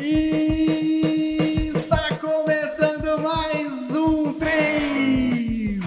E está começando mais um 3D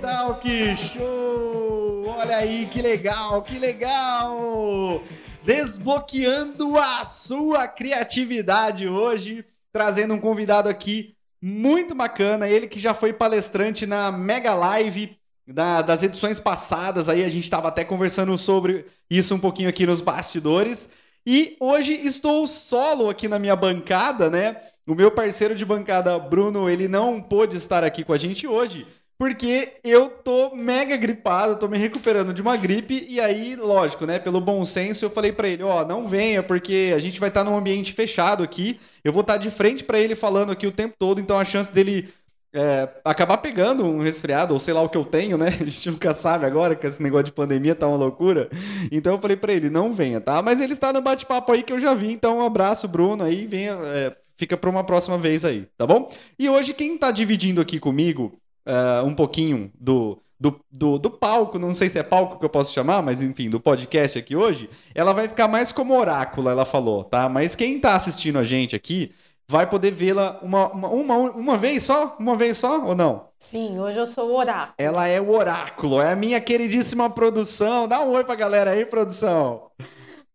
Talk Show! Olha aí que legal, que legal! Desbloqueando a sua criatividade hoje, trazendo um convidado aqui muito bacana, ele que já foi palestrante na Mega Live da, das edições passadas, aí a gente estava até conversando sobre isso um pouquinho aqui nos bastidores. E hoje estou solo aqui na minha bancada, né? O meu parceiro de bancada, Bruno, ele não pôde estar aqui com a gente hoje, porque eu tô mega gripado, tô me recuperando de uma gripe, e aí, lógico, né, pelo bom senso, eu falei para ele, ó, oh, não venha, porque a gente vai estar num ambiente fechado aqui, eu vou estar de frente para ele falando aqui o tempo todo, então a chance dele é, acabar pegando um resfriado, ou sei lá o que eu tenho, né? A gente nunca sabe agora que esse negócio de pandemia tá uma loucura. Então eu falei para ele, não venha, tá? Mas ele está no bate-papo aí que eu já vi, então um abraço, Bruno, aí venha, é, fica para uma próxima vez aí, tá bom? E hoje quem tá dividindo aqui comigo uh, um pouquinho do, do, do, do, palco, não sei se é palco que eu posso chamar, mas enfim, do podcast aqui hoje, ela vai ficar mais como oráculo, ela falou, tá? Mas quem tá assistindo a gente aqui vai poder vê-la uma, uma, uma, uma vez só? Uma vez só ou não? Sim, hoje eu sou o oráculo. Ela é o oráculo, é a minha queridíssima produção. Dá um oi pra galera aí, produção.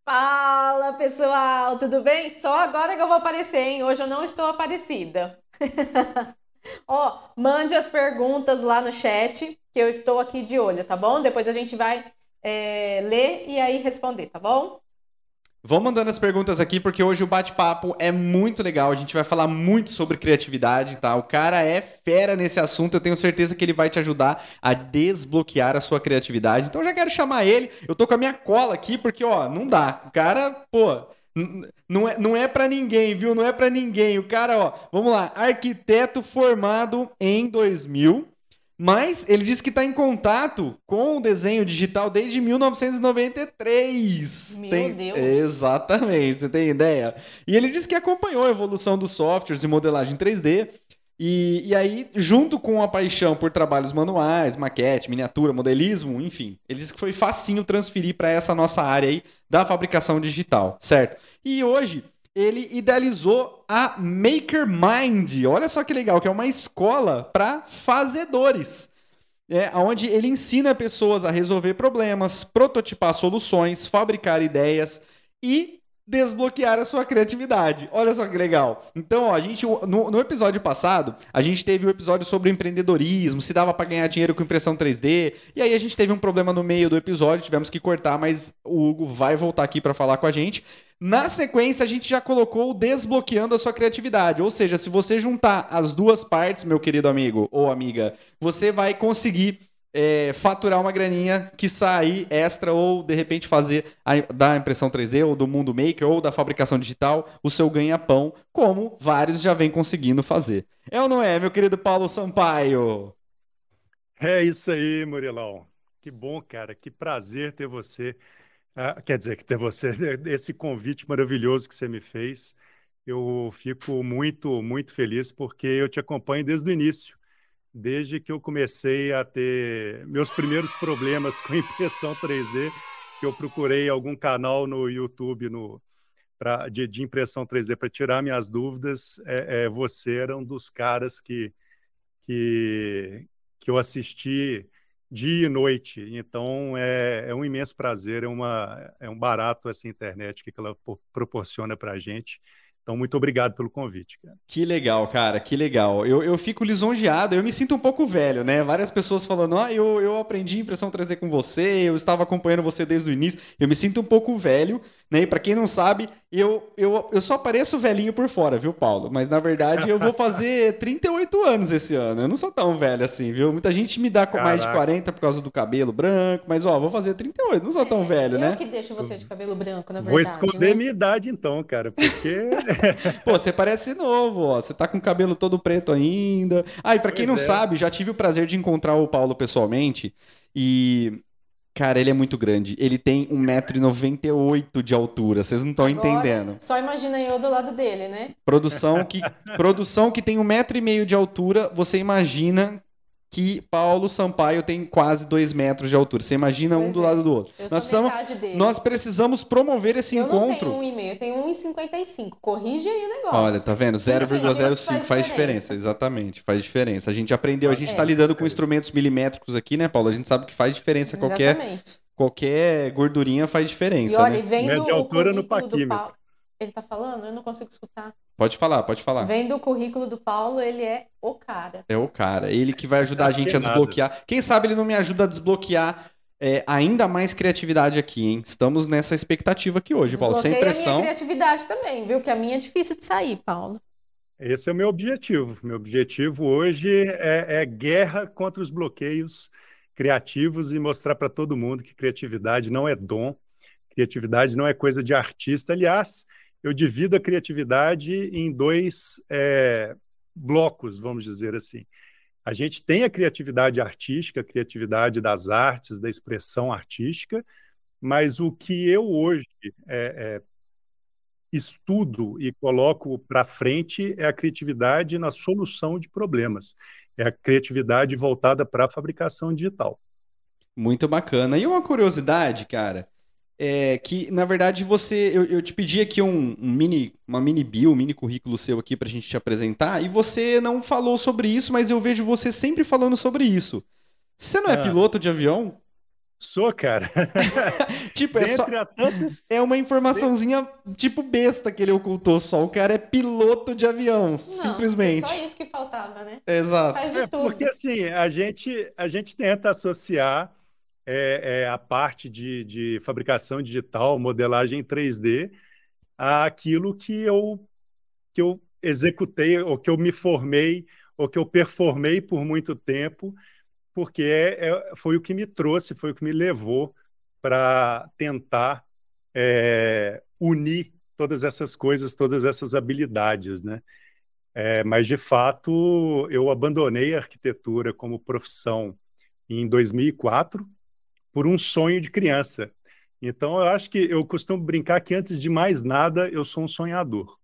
Fala pessoal, tudo bem? Só agora que eu vou aparecer, hein? Hoje eu não estou aparecida. Ó, mande as perguntas lá no chat, que eu estou aqui de olho, tá bom? Depois a gente vai é, ler e aí responder, tá bom? Vão mandando as perguntas aqui, porque hoje o bate-papo é muito legal. A gente vai falar muito sobre criatividade, tá? O cara é fera nesse assunto. Eu tenho certeza que ele vai te ajudar a desbloquear a sua criatividade. Então já quero chamar ele. Eu tô com a minha cola aqui, porque, ó, não dá. O cara, pô. Não é, não é para ninguém, viu? Não é para ninguém. O cara, ó, vamos lá, arquiteto formado em 2000, mas ele diz que está em contato com o desenho digital desde 1993. Meu tem... Deus! Exatamente, você tem ideia? E ele diz que acompanhou a evolução dos softwares e modelagem 3D. E, e aí, junto com a paixão por trabalhos manuais, maquete, miniatura, modelismo, enfim, ele diz que foi facinho transferir para essa nossa área aí da fabricação digital, certo? E hoje ele idealizou a Maker Mind. Olha só que legal, que é uma escola para fazedores. É, onde ele ensina pessoas a resolver problemas, prototipar soluções, fabricar ideias e desbloquear a sua criatividade. Olha só que legal. Então, ó, a gente no, no, episódio passado, a gente teve o um episódio sobre empreendedorismo, se dava para ganhar dinheiro com impressão 3D. E aí a gente teve um problema no meio do episódio, tivemos que cortar, mas o Hugo vai voltar aqui para falar com a gente. Na sequência, a gente já colocou o desbloqueando a sua criatividade. Ou seja, se você juntar as duas partes, meu querido amigo ou amiga, você vai conseguir é, faturar uma graninha que sair extra ou de repente fazer a, da impressão 3D ou do mundo maker ou da fabricação digital o seu ganha-pão, como vários já vêm conseguindo fazer. É ou não é, meu querido Paulo Sampaio? É isso aí, Murilão. Que bom, cara. Que prazer ter você. Ah, quer dizer, que ter você, esse convite maravilhoso que você me fez. Eu fico muito, muito feliz porque eu te acompanho desde o início desde que eu comecei a ter meus primeiros problemas com impressão 3D, que eu procurei algum canal no YouTube no, pra, de, de impressão 3D para tirar minhas dúvidas, é, é, você era um dos caras que, que, que eu assisti dia e noite. Então é, é um imenso prazer, é, uma, é um barato essa internet que ela proporciona para a gente. Então, muito obrigado pelo convite, cara. Que legal, cara, que legal. Eu, eu fico lisonjeado, eu me sinto um pouco velho, né? Várias pessoas falando, ah, eu, eu aprendi impressão 3D com você, eu estava acompanhando você desde o início. Eu me sinto um pouco velho, né? E pra quem não sabe, eu, eu, eu só pareço velhinho por fora, viu, Paulo? Mas na verdade eu vou fazer 38 anos esse ano. Eu não sou tão velho assim, viu? Muita gente me dá com mais de 40 por causa do cabelo branco, mas ó, vou fazer 38, não sou tão é, velho, eu né? Eu que deixo você de cabelo branco, na verdade. Vou esconder né? minha idade então, cara, porque. Pô, você parece novo, ó. Você tá com o cabelo todo preto ainda. Ah, e pra quem pois não é. sabe, já tive o prazer de encontrar o Paulo pessoalmente. E Cara, ele é muito grande. Ele tem 1,98m de altura. Vocês não estão entendendo. Só imagina eu do lado dele, né? Produção que, produção que tem 1,5m de altura, você imagina que Paulo Sampaio tem quase dois metros de altura. Você imagina um Pois do é. lado do outro. Eu Nós sou precisamos, metade dele. nós precisamos promover esse eu não encontro. tenho 1,5, eu tenho 1,55. Corrige aí o negócio. Olha, tá vendo? Sim, sim, 0,05 faz faz, diferença. Exatamente, faz diferença. A gente aprendeu, a gente É. tá lidando com instrumentos milimétricos aqui, né, Paulo? A gente sabe que faz diferença. Qualquer, Exatamente. qualquer gordurinha faz E diferença, olha, né? e Mede o altura no paquímetro. Paulo. Ele tá falando? Eu não consigo escutar. Pode falar, pode falar. Vendo o currículo do Paulo, ele é o cara. É o cara. Ele que vai ajudar a Acho gente a é desbloquear. Quem sabe ele não me ajuda a desbloquear é, ainda mais criatividade aqui, hein? Estamos nessa expectativa aqui hoje, Paulo. Sem Desbloqueia a pressão. minha criatividade também, viu? Que a minha é difícil de sair, Paulo. Esse é o meu objetivo. Meu objetivo hoje é, é guerra contra os bloqueios criativos e mostrar para todo mundo que criatividade não é dom, criatividade não é coisa de artista. Aliás, eu divido a criatividade em dois é, blocos, vamos dizer assim. A gente tem a criatividade artística, a criatividade das artes, da expressão artística, mas o que eu hoje é, é, estudo e coloco para frente é a criatividade na solução de problemas. É a criatividade voltada para a fabricação digital. Muito bacana. E uma curiosidade, cara, é que, na verdade, você. Eu, eu te pedi aqui um, um mini, uma mini bio, um mini currículo seu aqui pra gente te apresentar, e você não falou sobre isso, mas eu vejo você sempre falando sobre isso. Você não é Ah. piloto de avião? Sou, cara. Tipo, é só. Tantas. É uma informaçãozinha tipo besta que ele ocultou só. O cara é piloto de avião, Não, simplesmente. é Só isso que faltava, né? Exato. Faz de É, tudo. porque assim, a gente, a gente tenta associar é, é, a parte de, de fabricação digital, modelagem em 3D, àquilo que eu, que eu executei, ou que eu me formei, ou que eu performei por muito tempo, porque é, é- foi o que me trouxe, foi o que me levou para tentar é, unir todas essas coisas, todas essas habilidades, né? É, mas, de fato, eu abandonei a arquitetura como profissão em 2004 por um sonho de criança. Então, eu acho que eu costumo brincar que, antes de mais nada, eu sou um sonhador.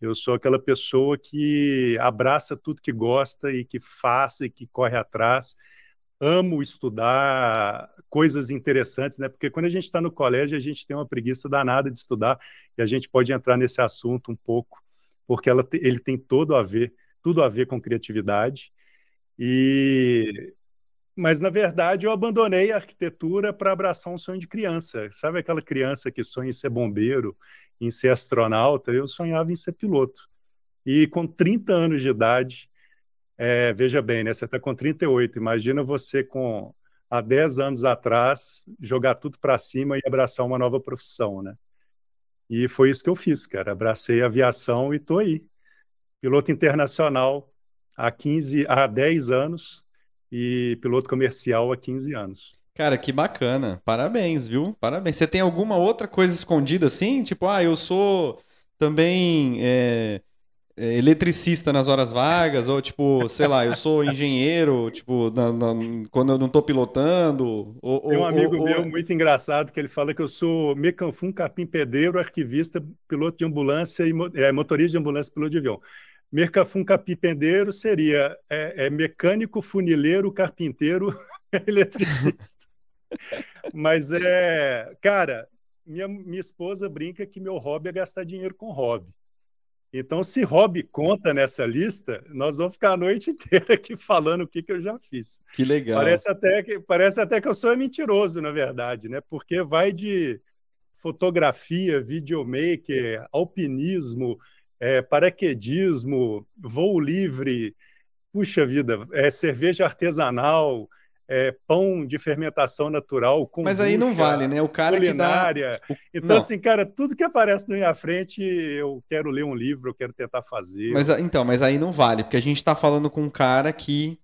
Eu sou aquela pessoa que abraça tudo que gosta e que faz e que corre atrás. Amo estudar coisas interessantes, né? Porque quando a gente está no colégio, a gente tem uma preguiça danada de estudar e a gente pode entrar nesse assunto um pouco, porque ela ele tem todo a ver, tudo a ver com criatividade. E mas na verdade eu abandonei a arquitetura para abraçar um sonho de criança. Sabe aquela criança que sonha em ser bombeiro, em ser astronauta? Eu sonhava em ser piloto. E com 30 anos de idade, é, veja bem, né? Você está com 38. Imagina você com há 10 anos atrás jogar tudo para cima e abraçar uma nova profissão, né? E foi isso que eu fiz, cara. Abracei a aviação e estou aí. Piloto internacional há 15, há 10 anos e piloto comercial há 15 anos. Cara, que bacana. Parabéns, viu? Parabéns. Você tem alguma outra coisa escondida assim? Tipo, ah, eu sou também é, é, eletricista nas horas vagas, ou tipo, sei lá, eu sou engenheiro, tipo, na- na- quando eu não tô pilotando. Ou, Tem um ou- amigo ou- meu muito engraçado que ele fala que eu sou mecanfum, capim pedreiro, arquivista, piloto de ambulância e é, motorista de ambulância, piloto de avião. Mercafum capim pedreiro seria é, é mecânico, funileiro, carpinteiro, eletricista. Mas é, cara, minha, minha esposa brinca que meu hobby é gastar dinheiro com hobby. Então, se hobby conta nessa lista, nós vamos ficar a noite inteira aqui falando o que, que eu já fiz. Que legal. Parece até que, parece até que eu sou mentiroso, na verdade, né? Porque vai de fotografia, videomaker, alpinismo, é, paraquedismo, voo livre, puxa vida, é, cerveja artesanal, é, pão de fermentação natural, Mas aí não vale, né? O cara que dá. culinária. Então, Não. assim, cara, tudo que aparece na minha frente, eu quero ler um livro, eu quero tentar fazer. Mas, a- então, mas aí não vale, porque a gente tá falando com um cara que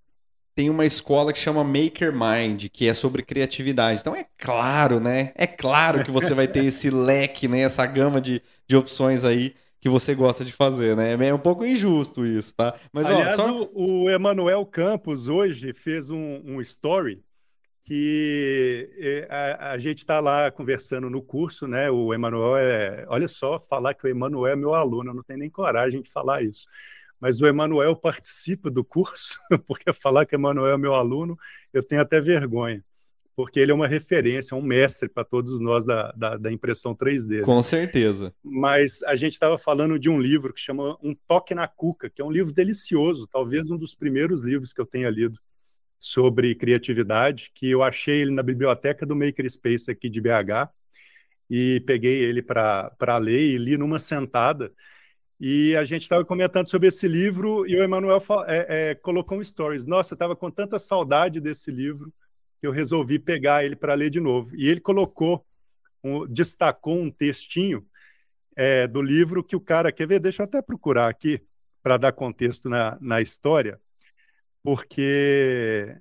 tem uma escola que chama Maker Mind, que é sobre criatividade. Então é claro, né? É claro que você vai ter esse leque, né? Essa gama de, de opções aí que você gosta de fazer, né? É um pouco injusto isso, tá? Mas, Aliás, ó, só... o, o Emanuel Campos hoje fez um, um story que eh, a, a gente está lá conversando no curso, né? O Emanuel é. Olha só, falar que o Emanuel é meu aluno, eu não tenho nem coragem de falar isso. mas o Emanuel participa do curso, porque falar que o Emanuel é meu aluno, eu tenho até vergonha, porque ele é uma referência, um mestre para todos nós da, da, da impressão 3D. Né? Com né? certeza. Mas a gente estava falando de um livro que chama Um Toque na Cuca, que é um livro delicioso, talvez um dos primeiros livros que eu tenha lido sobre criatividade, que eu achei ele na biblioteca do Makerspace aqui de BH, e peguei ele para ler e li numa sentada. E a gente estava comentando sobre esse livro e o Emanuel é, é, colocou um stories. Nossa, eu estava com tanta saudade desse livro eu resolvi pegar ele para ler de novo. E ele colocou, um, destacou um textinho é, do livro que o cara quer ver. Deixa eu até procurar aqui para dar contexto na, na história, porque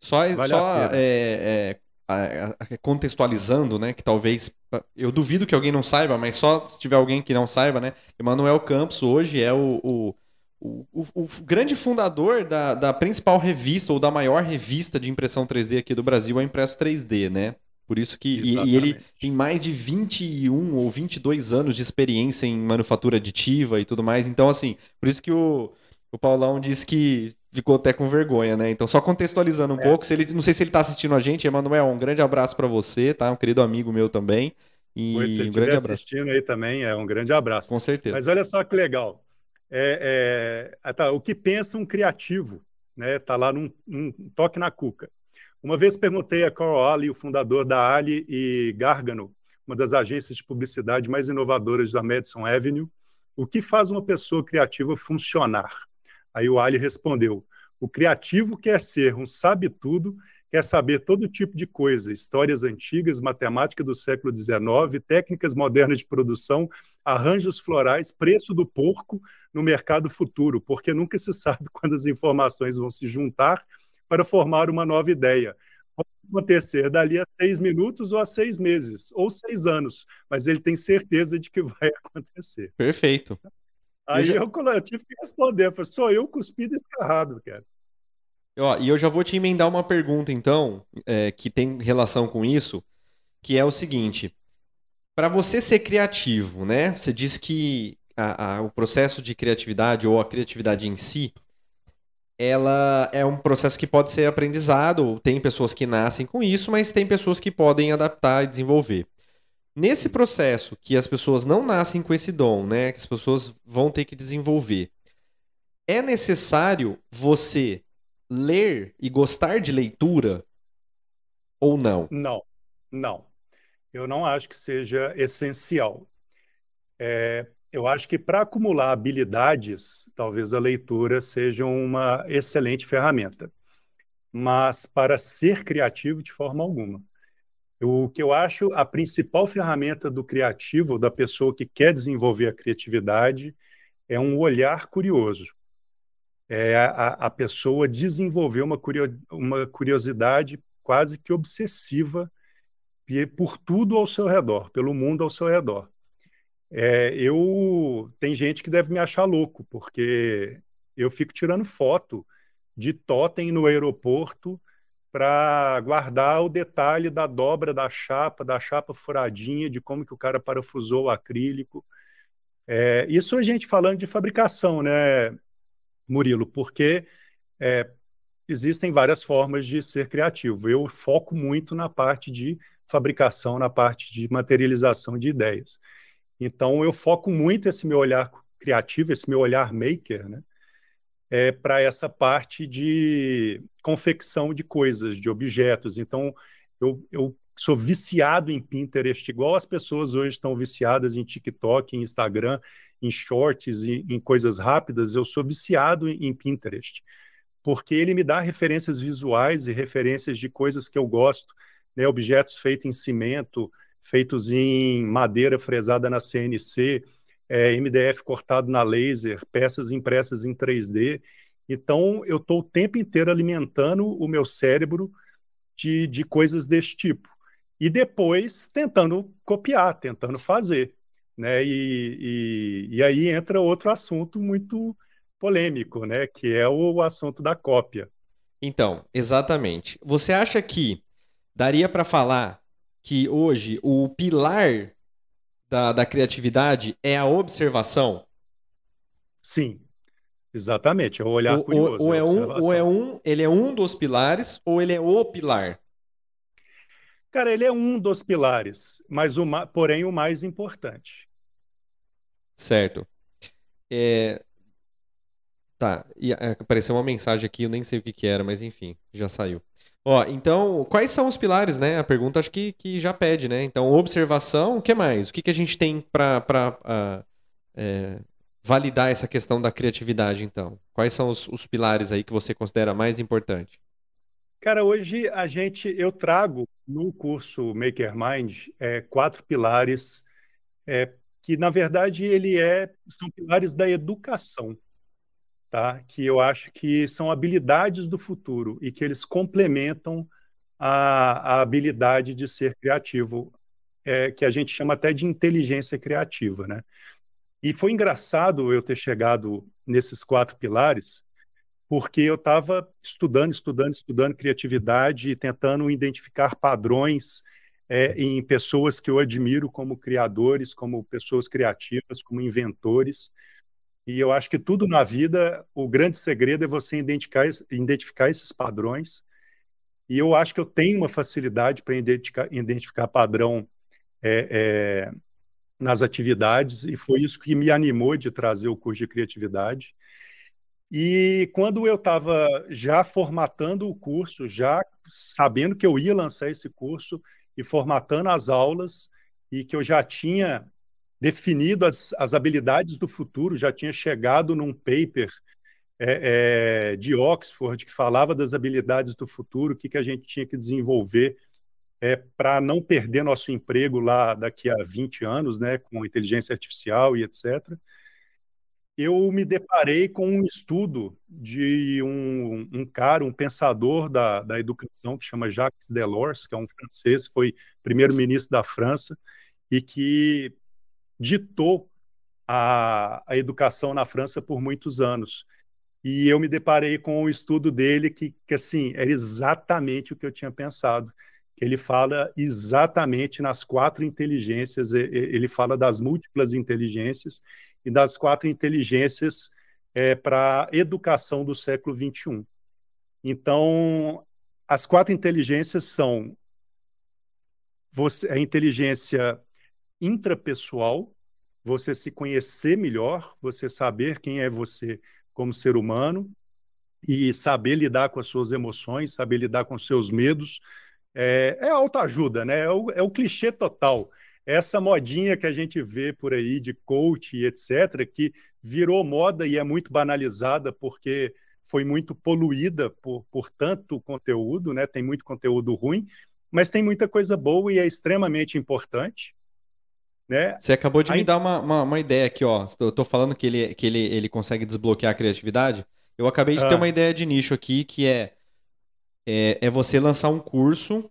só, vale só é, é, contextualizando, né, que talvez eu duvido que alguém não saiba, mas só se tiver alguém que não saiba, né, Emanuel Campos hoje é o, o, o, o, grande fundador da, da principal revista ou da maior revista de impressão 3D aqui do Brasil, a Impresso 3D, né? Por isso que e, e, ele tem mais de 21 ou 22 anos de experiência em manufatura aditiva e tudo mais. Então assim, por isso que o o Paulão disse que ficou até com vergonha, né? Então, só contextualizando um é. pouco, se ele, não sei se ele está assistindo a gente, Emanuel, um grande abraço para você, tá? Um querido amigo meu também. E pois, se ele um grande abraço. assistindo aí também, é um grande abraço. Com certeza. Mas olha só que legal. É, é, ah, tá, o que pensa um criativo, né? Tá lá num, num toque na cuca. Uma vez perguntei a Carl Ali, o fundador da Ali e Gargano, uma das agências de publicidade mais inovadoras da Madison Avenue, o que faz uma pessoa criativa funcionar? Aí o Ali respondeu: o criativo quer ser um sabe-tudo, quer saber todo tipo de coisa, histórias antigas, matemática do século XIX, técnicas modernas de produção, arranjos florais, preço do porco no mercado futuro, porque nunca se sabe quando as informações vão se juntar para formar uma nova ideia. Pode acontecer dali a seis minutos ou a seis meses, ou seis anos, mas ele tem certeza de que vai acontecer. Perfeito. Aí eu, já... eu, tive que responder, falei, sou eu cuspido escarrado, cara. Ó, e eu já vou te emendar uma pergunta, então, é, que tem relação com isso, que é o seguinte: para você ser criativo, né? Você diz que a, a, o processo de criatividade ou a criatividade em si, ela é um processo que pode ser aprendizado. Tem pessoas que nascem com isso, mas tem pessoas que podem adaptar e desenvolver. Nesse processo que as pessoas não nascem com esse dom, né, que as pessoas vão ter que desenvolver, é necessário você ler e gostar de leitura ou não? Não, não. Eu não acho que seja essencial. É, eu acho que para acumular habilidades, talvez a leitura seja uma excelente ferramenta. Mas para ser criativo, de forma alguma. O que eu acho a principal ferramenta do criativo, da pessoa que quer desenvolver a criatividade, é um olhar curioso. É a, a pessoa desenvolver uma, curio, uma curiosidade quase que obsessiva por tudo ao seu redor, pelo mundo ao seu redor. É, eu tem gente que deve me achar louco, porque eu fico tirando foto de totem no aeroporto para guardar o detalhe da dobra da chapa, da chapa furadinha, de como que o cara parafusou o acrílico. É, isso a gente falando de fabricação, né, Murilo? Porque é, existem várias formas de ser criativo. Eu foco muito na parte de fabricação, na parte de materialização de ideias. Então, eu foco muito esse meu olhar criativo, esse meu olhar maker, né? é, para essa parte de confecção de coisas, de objetos. Então, eu, eu sou viciado em Pinterest, igual as pessoas hoje estão viciadas em TikTok, em Instagram, em shorts, e em coisas rápidas. Eu sou viciado em, Pinterest, porque ele me dá referências visuais e referências de coisas que eu gosto, né? objetos feitos em cimento, feitos em madeira fresada na CNC, é, MDF cortado na laser, peças impressas em 3D. Então, eu estou o tempo inteiro alimentando o meu cérebro de, de coisas desse tipo. E depois tentando copiar, tentando fazer. Né? E, e, e aí entra outro assunto muito polêmico, né? que é o, assunto da cópia. Então, exatamente. Você acha que daria para falar que hoje o pilar da, da criatividade é a observação? Sim. Exatamente, é o olhar ou, curioso. Ou, é um, ou é um, ele é um dos pilares, ou ele é o pilar? Cara, ele é um dos pilares, mas o, porém o mais importante. Certo. É... Tá, e apareceu uma mensagem aqui, eu nem sei o que, que era, mas enfim, já saiu. Ó, então, quais são os pilares, né? A pergunta acho que, que já pede, né? Então, observação, o que mais? O que, que a gente tem para uh, é, validar essa questão da criatividade, então? Quais são os, os pilares aí que você considera mais importante? Cara, hoje a gente, eu trago no curso Maker Mind é, quatro pilares é, que, na verdade, ele é, são pilares da educação tá? que eu acho que são habilidades do futuro e que eles complementam a, a habilidade de ser criativo, é, que a gente chama até de inteligência criativa. Né? E foi engraçado eu ter chegado nesses quatro pilares, porque eu estava estudando, estudando, estudando criatividade e tentando identificar padrões é, em pessoas que eu admiro como criadores, como pessoas criativas, como inventores. E eu acho que tudo na vida, o grande segredo é você identificar, identificar esses padrões. E eu acho que eu tenho uma facilidade para identificar, identificar padrão é, é, nas atividades, e foi isso que me animou de trazer o curso de criatividade. E quando eu estava já formatando o curso, já sabendo que eu ia lançar esse curso e formatando as aulas, e que eu já tinha definido as, as habilidades do futuro, já tinha chegado num paper é, é, de Oxford que falava das habilidades do futuro, o que, que a gente tinha que desenvolver é, para não perder nosso emprego lá daqui a 20 anos, né, com inteligência artificial e etc. Eu me deparei com um estudo de um, um cara, um pensador da, da educação, que chama Jacques Delors, que é um francês, foi primeiro-ministro da França, e que ditou a, a educação na França por muitos anos. E eu me deparei com o estudo dele que, que assim, era exatamente o que eu tinha pensado. Ele fala exatamente nas quatro inteligências, ele fala das múltiplas inteligências e das quatro inteligências é, para a educação do século XXI. Então, as quatro inteligências são você, a inteligência intrapessoal, você se conhecer melhor, você saber quem é você como ser humano e saber lidar com as suas emoções, saber lidar com seus medos. É, é autoajuda, né? É o, é o clichê total. Essa modinha que a gente vê por aí de coach e etc., que virou moda e é muito banalizada porque foi muito poluída por, por tanto conteúdo, né? Tem muito conteúdo ruim, mas tem muita coisa boa e é extremamente importante. Né? Você acabou de Aí... me dar uma, uma, uma, ideia aqui, ó. Eu tô falando que ele, que ele, ele consegue desbloquear a criatividade. Eu acabei de ah. ter uma ideia de nicho aqui que é, é, é você lançar um curso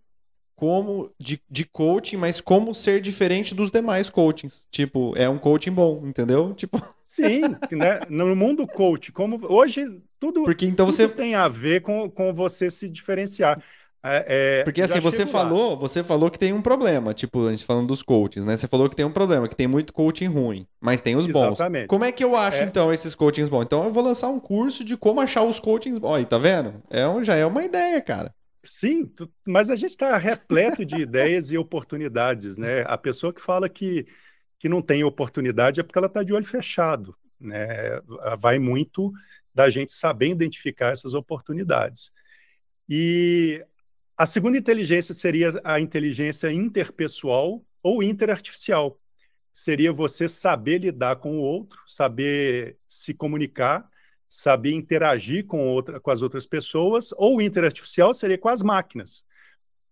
como de, de coaching, mas como ser diferente dos demais coachings. Tipo, é um coaching bom, entendeu? Tipo. Sim, né? No mundo coach, como hoje tudo, Porque então tudo você tem a ver com, com você se diferenciar. É, é, Porque assim, você falou, lá. você falou que tem um problema, tipo, a gente falando dos coaches, né? Você falou que tem um problema, que tem muito coaching ruim, mas tem os bons. Exatamente. Como é que eu acho, é... então, esses coachings bons? Então eu vou lançar um curso de como achar os coachings bons. Aí, tá vendo? É um, já é uma ideia, cara. Sim, mas a gente está repleto de ideias e oportunidades, né? A pessoa que fala que, que não tem oportunidade é porque ela está de olho fechado, né? Vai muito da gente saber identificar essas oportunidades. E a segunda inteligência seria a inteligência interpessoal ou interartificial. Seria você saber lidar com o outro, saber se comunicar, saber interagir com, outra, com as outras pessoas, ou interartificial seria com as máquinas.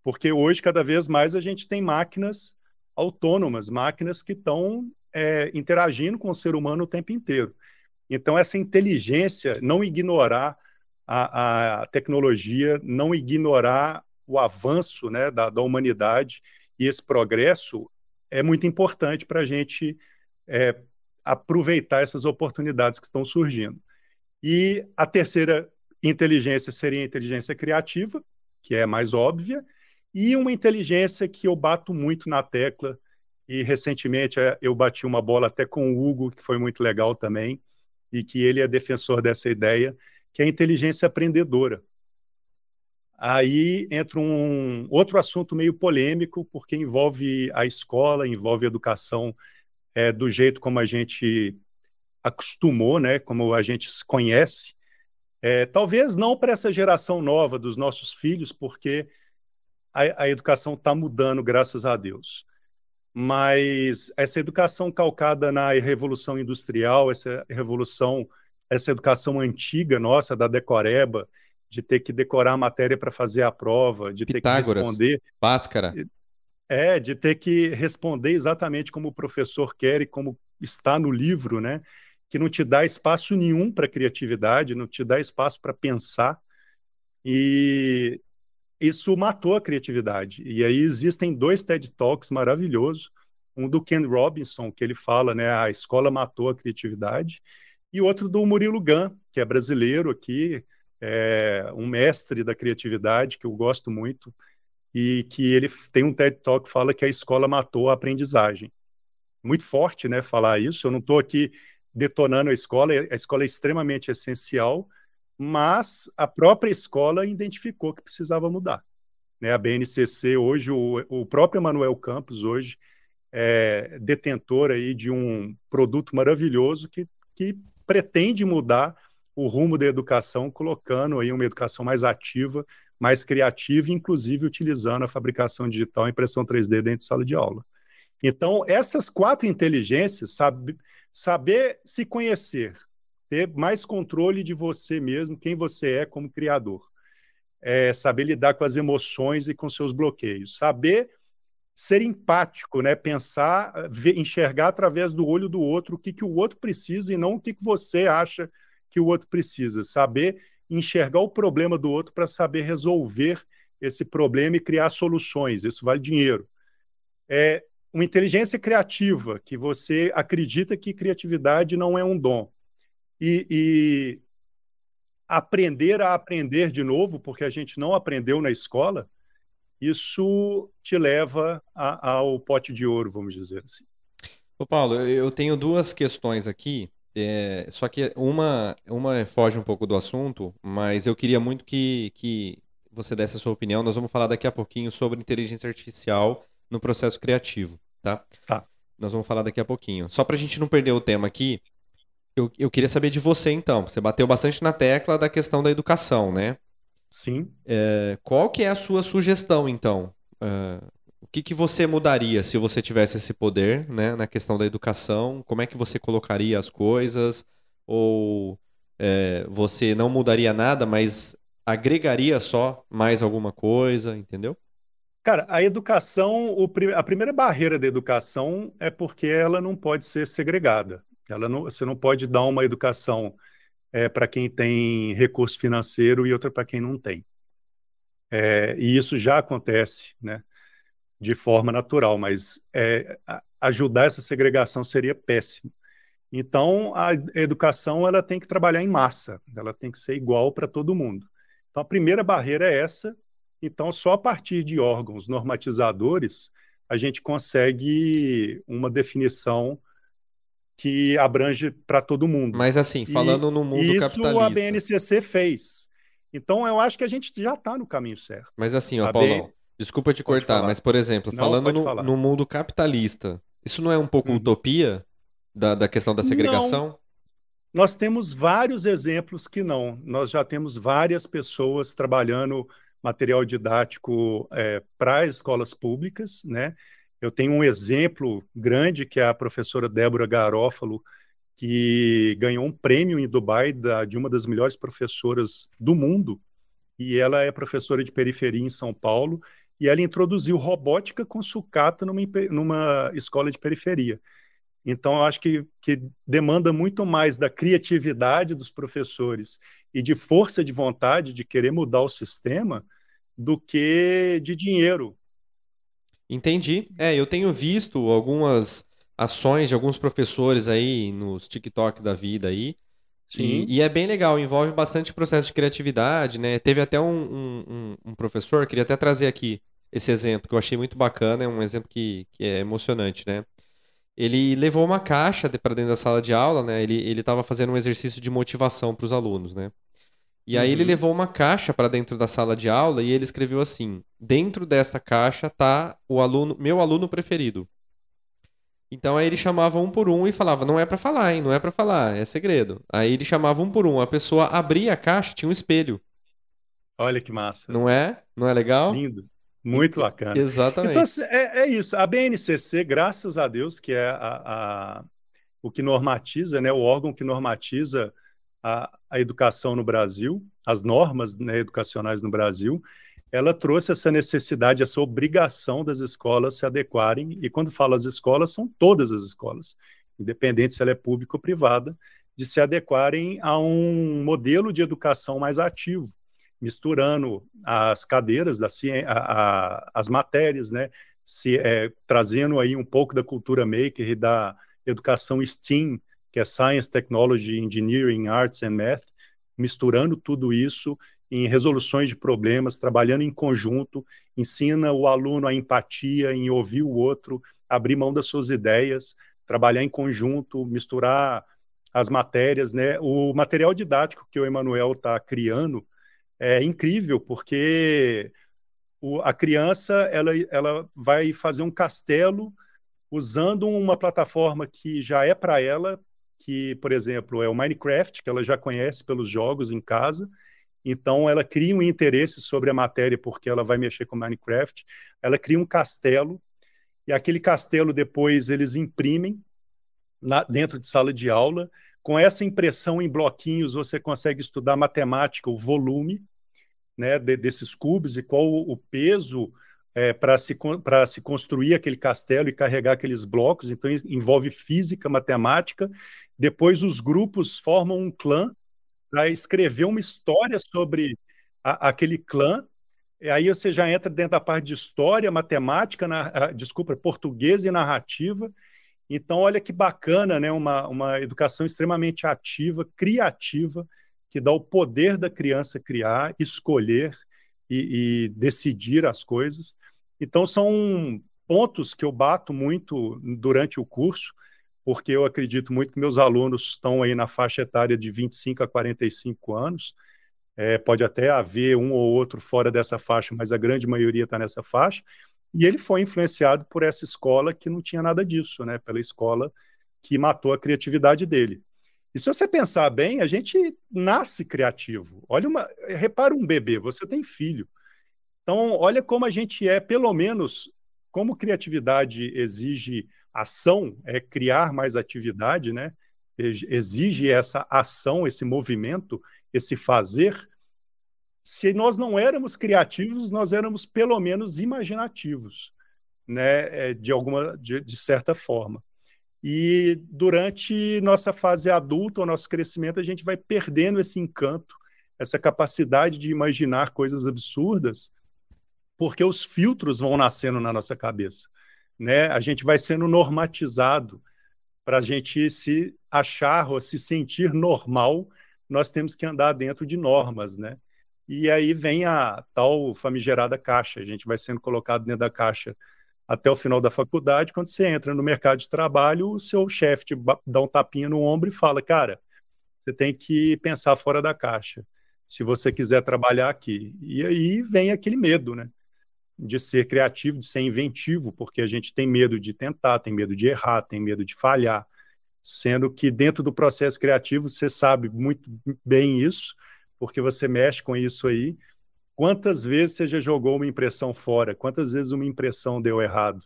Porque hoje, cada vez mais, a gente tem máquinas autônomas, máquinas que estão é, interagindo com o ser humano o tempo inteiro. Então, essa inteligência, não ignorar a, a tecnologia, não ignorar o avanço né, da, da humanidade e esse progresso é muito importante para a gente é, aproveitar essas oportunidades que estão surgindo. E a terceira inteligência seria a inteligência criativa, que é mais óbvia, e uma inteligência que eu bato muito na tecla, e recentemente é, eu bati uma bola até com o Hugo, que foi muito legal também, e que ele é defensor dessa ideia, que é a inteligência aprendedora. Aí entra um outro assunto meio polêmico, porque envolve a escola, envolve a educação é, do jeito como a gente acostumou, né, como a gente se conhece. É, talvez não para essa geração nova dos nossos filhos, porque a, a educação está mudando, graças a Deus. Mas essa educação calcada na revolução industrial, essa revolução, essa educação antiga nossa da decoreba, de ter que decorar a matéria para fazer a prova, de Pitágoras, ter que responder. Bhaskara. É, de ter que responder exatamente como o professor quer e como está no livro, né? Que não te dá espaço nenhum para criatividade, não te dá espaço para pensar. E isso matou a criatividade. E aí existem dois TED Talks maravilhosos, um do Ken Robinson, que ele fala, né, a escola matou a criatividade, e outro do Murilo Gun, que é brasileiro aqui, é um mestre da criatividade, que eu gosto muito, e que ele tem um TED Talk que fala que a escola matou a aprendizagem. Muito forte, né, falar isso. Eu não estou aqui detonando a escola, a escola é extremamente essencial, mas a própria escola identificou que precisava mudar. Né? A BNCC hoje, o, o próprio Manuel Campos hoje é detentor aí de um produto maravilhoso que, que pretende mudar o rumo da educação, colocando aí uma educação mais ativa, mais criativa, inclusive utilizando a fabricação digital e impressão 3D dentro de sala de aula. Então, essas quatro inteligências, sabe, saber se conhecer, ter mais controle de você mesmo, quem você é como criador. É saber lidar com as emoções e com seus bloqueios. Saber ser empático, né? pensar, ver, enxergar através do olho do outro o que, que o outro precisa e não o que, que você acha que o outro precisa. Saber enxergar o problema do outro para saber resolver esse problema e criar soluções. Isso vale dinheiro. É uma inteligência criativa, que você acredita que criatividade não é um dom e, e aprender a aprender de novo, porque a gente não aprendeu na escola, isso te leva a, ao pote de ouro, vamos dizer assim. Ô Paulo, eu tenho duas questões aqui, é, só que uma, uma foge um pouco do assunto, mas eu queria muito que, que você desse a sua opinião. Nós vamos falar daqui a pouquinho sobre inteligência artificial no processo criativo, tá? Tá. Nós vamos falar daqui a pouquinho. Só para a gente não perder o tema aqui, eu, eu queria saber de você, então. Você bateu bastante na tecla da questão da educação, né? Sim. É, qual que é a sua sugestão, então? Uh, o que, que você mudaria se você tivesse esse poder né, na questão da educação? Como é que você colocaria as coisas? Ou é, você não mudaria nada, mas agregaria só mais alguma coisa, entendeu? Cara, a educação, a primeira barreira da educação é porque ela não pode ser segregada. Ela não, você não pode dar uma educação é, para quem tem recurso financeiro e outra para quem não tem. É, e isso já acontece, né, de forma natural, mas é, ajudar essa segregação seria péssimo. Então, a educação ela tem que trabalhar em massa, ela tem que ser igual para todo mundo. Então, a primeira barreira é essa. Então, só a partir de órgãos normatizadores a gente consegue uma definição que abrange para todo mundo. Mas assim, falando e no mundo isso capitalista. Isso a BNCC fez. Então eu acho que a gente já está no caminho certo. Mas assim, ó, Paulão, desculpa te cortar, mas por exemplo, não, falando no, no, mundo capitalista, isso não é um pouco uhum. utopia da, da questão da segregação? Não. Nós temos vários exemplos que não. Nós já temos várias pessoas trabalhando material didático é, para escolas públicas, né? Eu tenho um exemplo grande que é a professora Débora Garófalo, que ganhou um prêmio em Dubai da, de uma das melhores professoras do mundo, e ela é professora de periferia em São Paulo, e ela introduziu robótica com sucata numa, numa escola de periferia. Então, eu acho que, que demanda muito mais da criatividade dos professores e de força de vontade de querer mudar o sistema do que de dinheiro. Entendi. É, eu tenho visto algumas ações de alguns professores aí nos TikTok da vida aí. Sim. E, e é bem legal, envolve bastante processo de criatividade, né? Teve até um, um, um, professor, queria até trazer aqui esse exemplo, que eu achei muito bacana, é um exemplo que, que é emocionante, né? ele levou uma caixa para dentro da sala de aula, né? Ele ele estava fazendo um exercício de motivação para os alunos, né? E aí ele Uhum. levou uma caixa para dentro da sala de aula e ele escreveu assim: dentro dessa caixa tá o aluno, meu aluno preferido. Então aí ele chamava um por um e falava: não é para falar, hein? Não é para falar, é segredo. Aí ele chamava um por um, a pessoa abria a caixa, tinha um espelho. Olha que massa. Não é? Não é legal? Lindo. Muito bacana. Exatamente. Então, assim, é, é isso. A BNCC, graças a Deus, que é a, a- o que normatiza, né, o órgão que normatiza a, a educação no Brasil, as normas né, educacionais no Brasil, ela trouxe essa necessidade, essa obrigação das escolas se adequarem. E quando falo as escolas, são todas as escolas, independente se ela é pública ou privada, de se adequarem a um modelo de educação mais ativo misturando as cadeiras da ciência, as matérias, né, se, é, trazendo aí um pouco da cultura maker e da educação STEAM, que é Science, Technology, Engineering, Arts and Math, misturando tudo isso em resoluções de problemas, trabalhando em conjunto, ensina o aluno a empatia, em ouvir o outro, abrir mão das suas ideias, trabalhar em conjunto, misturar as matérias, né? O material didático que o Emanuel está criando é incrível, porque o, a criança ela, ela vai fazer um castelo usando uma plataforma que já é para ela, que, por exemplo, é o Minecraft, que ela já conhece pelos jogos em casa. Então, ela cria um interesse sobre a matéria porque ela vai mexer com Minecraft. Ela cria um castelo, e aquele castelo depois eles imprimem na, dentro de sala de aula. Com essa impressão em bloquinhos, você consegue estudar matemática, o volume né, de, desses cubos e qual o, o peso é, para se, se construir aquele castelo e carregar aqueles blocos. Então, envolve física, matemática. Depois, os grupos formam um clã para escrever uma história sobre a, aquele clã. E aí você já entra dentro da parte de história, matemática, na, desculpa, português e narrativa. Então, olha que bacana, né? Uma, uma educação extremamente ativa, criativa, que dá o poder da criança criar, escolher e, e, decidir as coisas. Então, são pontos que eu bato muito durante o curso, porque eu acredito muito que meus alunos estão aí na faixa etária de 25 a 45 anos. É, pode até haver um ou outro fora dessa faixa, mas a grande maioria está nessa faixa. E ele foi influenciado por essa escola que não tinha nada disso, né? Pela escola que matou a criatividade dele. E se você pensar bem, a gente nasce criativo. Olha uma, repara um bebê, você tem filho. Então, olha como a gente é, pelo menos, como criatividade exige ação, é criar mais atividade, né? Exige essa ação, esse movimento, esse fazer. Se nós não éramos criativos, nós éramos pelo menos imaginativos, né? De alguma, de, de certa forma. E durante nossa fase adulta, o nosso crescimento, a gente vai perdendo esse encanto, essa capacidade de imaginar coisas absurdas, porque os filtros vão nascendo na nossa cabeça. Né? A gente vai sendo normatizado para a gente se achar ou se sentir normal, nós temos que andar dentro de normas, né? E aí vem a tal famigerada caixa, a gente vai sendo colocado dentro da caixa até o final da faculdade, quando você entra no mercado de trabalho, o seu chefe dá um tapinha no ombro e fala, cara, você tem que pensar fora da caixa, se você quiser trabalhar aqui. E aí vem aquele medo, né? De ser criativo, de ser inventivo, porque a gente tem medo de tentar, tem medo de errar, tem medo de falhar, sendo que dentro do processo criativo você sabe muito bem isso, porque você mexe com isso aí, Quantas vezes você já jogou uma impressão fora? Quantas vezes uma impressão deu errado?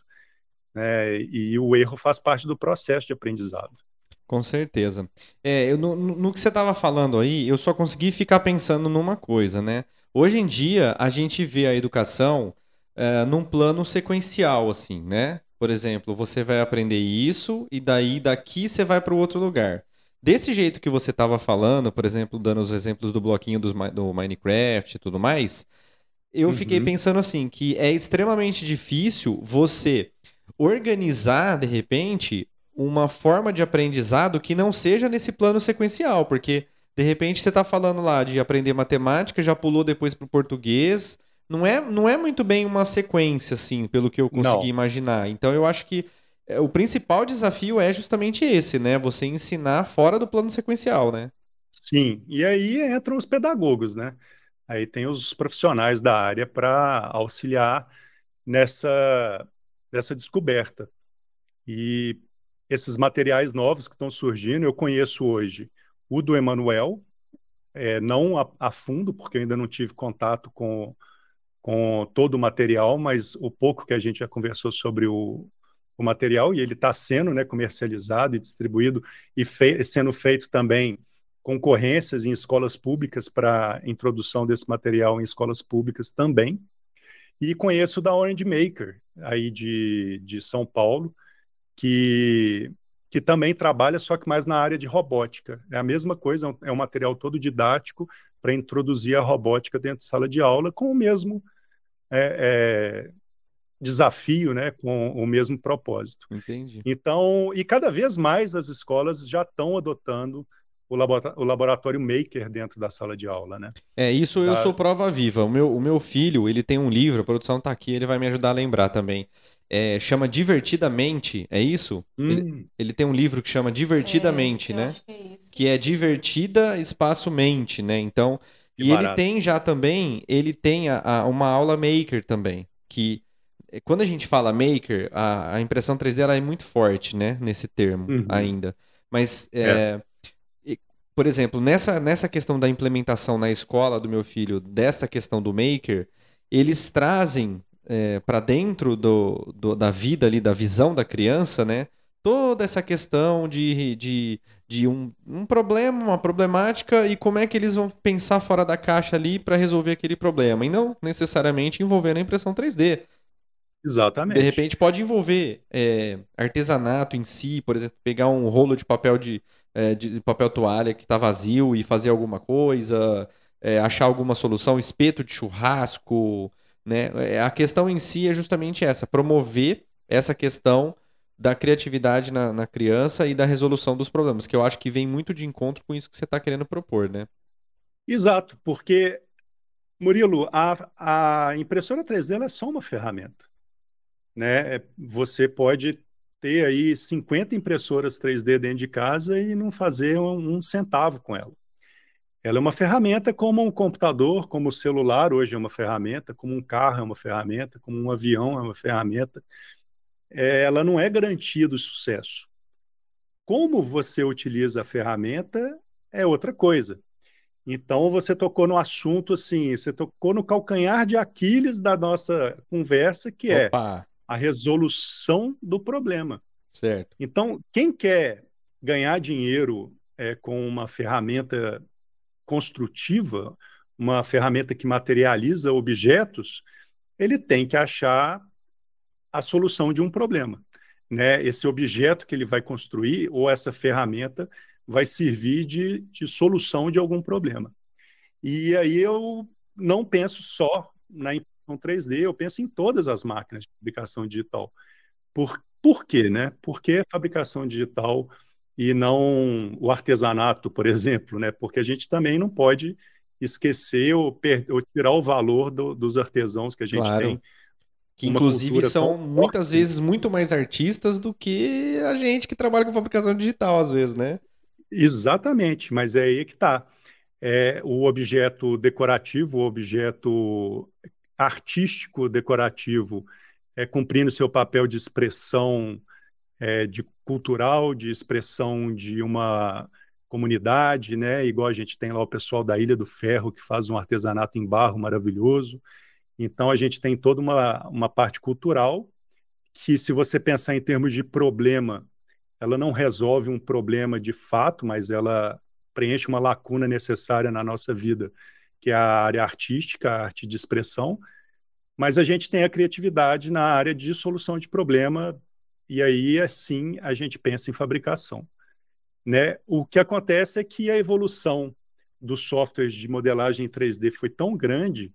É, e o erro faz parte do processo de aprendizado. Com certeza. É, eu, no, no que você estava falando aí, eu só consegui ficar pensando numa coisa, né? Hoje em dia, a gente vê a educação é, num plano sequencial, assim, né? Por exemplo, você vai aprender isso e daí daqui você vai para o outro lugar. Desse jeito que você estava falando, por exemplo, dando os exemplos do bloquinho dos, do Minecraft e tudo mais, eu uhum. fiquei pensando assim, que é extremamente difícil você organizar, de repente, uma forma de aprendizado que não seja nesse plano sequencial, porque, de repente, você está falando lá de aprender matemática, já pulou depois para o português, não é, não é muito bem uma sequência, assim, pelo que eu consegui não. imaginar. Então, eu acho que é, o principal desafio é justamente esse, né? Você ensinar fora do plano sequencial, né? Sim, e aí entram os pedagogos, né? Aí tem os profissionais da área para auxiliar nessa, nessa descoberta. E esses materiais novos que estão surgindo, eu conheço hoje o do Emanuel, é, não a, a, fundo, porque eu ainda não tive contato com, com todo o material, mas o pouco que a gente já conversou sobre o, o material, e ele está sendo né, comercializado e distribuído, e sendo feito também concorrências em escolas públicas para introdução desse material em escolas públicas também. E conheço da Orange Maker, aí de, de São Paulo, que, que também trabalha, só que mais na área de robótica. É a mesma coisa, é um material todo didático para introduzir a robótica dentro de sala de aula com o mesmo é, é, desafio, né, com o mesmo propósito. Entendi. Então, e cada vez mais as escolas já estão adotando o, o laboratório maker dentro da sala de aula, né? É, isso eu sou prova viva. O meu, o meu filho, ele tem um livro, a produção está aqui, ele vai me ajudar a lembrar também é, chama Divertidamente, é isso? Hum. Ele, ele, tem um livro que chama Divertidamente, é, né? Que é, que é divertida espaço mente, né? Então, que e barato. ele tem já também, ele tem a, a, uma aula maker também, que é, quando a gente fala maker, a, a impressão 3D ela é muito forte, né? Nesse termo uhum. ainda. Mas, é, é. por exemplo, nessa, nessa questão da implementação na escola do meu filho, dessa questão do maker, eles trazem é, para dentro do, do, da vida ali, da visão da criança, né? Toda essa questão de, de, de um, um problema, uma problemática e como é que eles vão pensar fora da caixa ali para resolver aquele problema. E não necessariamente envolvendo a impressão 3D. Exatamente. De repente pode envolver é, artesanato em si, por exemplo, pegar um rolo de papel de, é, de papel toalha que está vazio e fazer alguma coisa, é, achar alguma solução, espeto de churrasco, né? É, a questão em si é justamente essa: promover essa questão da criatividade na, na criança e da resolução dos problemas, que eu acho que vem muito de encontro com isso que você está querendo propor, né? Exato, porque, Murilo, a, a impressora 3D é só uma ferramenta. Né? É, você pode ter aí 50 impressoras 3D dentro de casa e não fazer um, um centavo com ela. Ela é uma ferramenta como um computador, como o celular hoje é uma ferramenta, como um carro é uma ferramenta, como um avião é uma ferramenta. É, ela não é garantia do sucesso. Como você utiliza a ferramenta é outra coisa. Então você tocou no assunto assim, você tocou no calcanhar de Aquiles da nossa conversa, que é Opa. é a resolução do problema. Certo. Então, quem quer ganhar dinheiro é, com uma ferramenta construtiva, uma ferramenta que materializa objetos, ele tem que achar a solução de um problema. Né? Esse objeto que ele vai construir, ou essa ferramenta, vai servir de, de solução de algum problema. E aí eu não penso só na impressão 3D, eu penso em todas as máquinas de fabricação digital. Por, por quê? Né? Porque fabricação digital e não o artesanato, por exemplo, né? Porque a gente também não pode esquecer ou, ou tirar o valor do, dos artesãos que a gente claro. tem. Que inclusive são muitas vezes muito mais artistas do que a gente que trabalha com fabricação digital, às vezes, né? Exatamente, mas é aí que está. É, o objeto decorativo, o objeto artístico decorativo, é, cumprindo seu papel de expressão é, de cultural, de expressão de uma comunidade, né? Igual a gente tem lá o pessoal da Ilha do Ferro que faz um artesanato em barro maravilhoso. Então a gente tem toda uma, uma parte cultural que, se você pensar em termos de problema, ela não resolve um problema de fato, mas ela preenche uma lacuna necessária na nossa vida, que é a área artística, a arte de expressão. Mas a gente tem a criatividade na área de solução de problema e aí, assim, a gente pensa em fabricação. Né? O que acontece é que a evolução dos softwares de modelagem 3D foi tão grande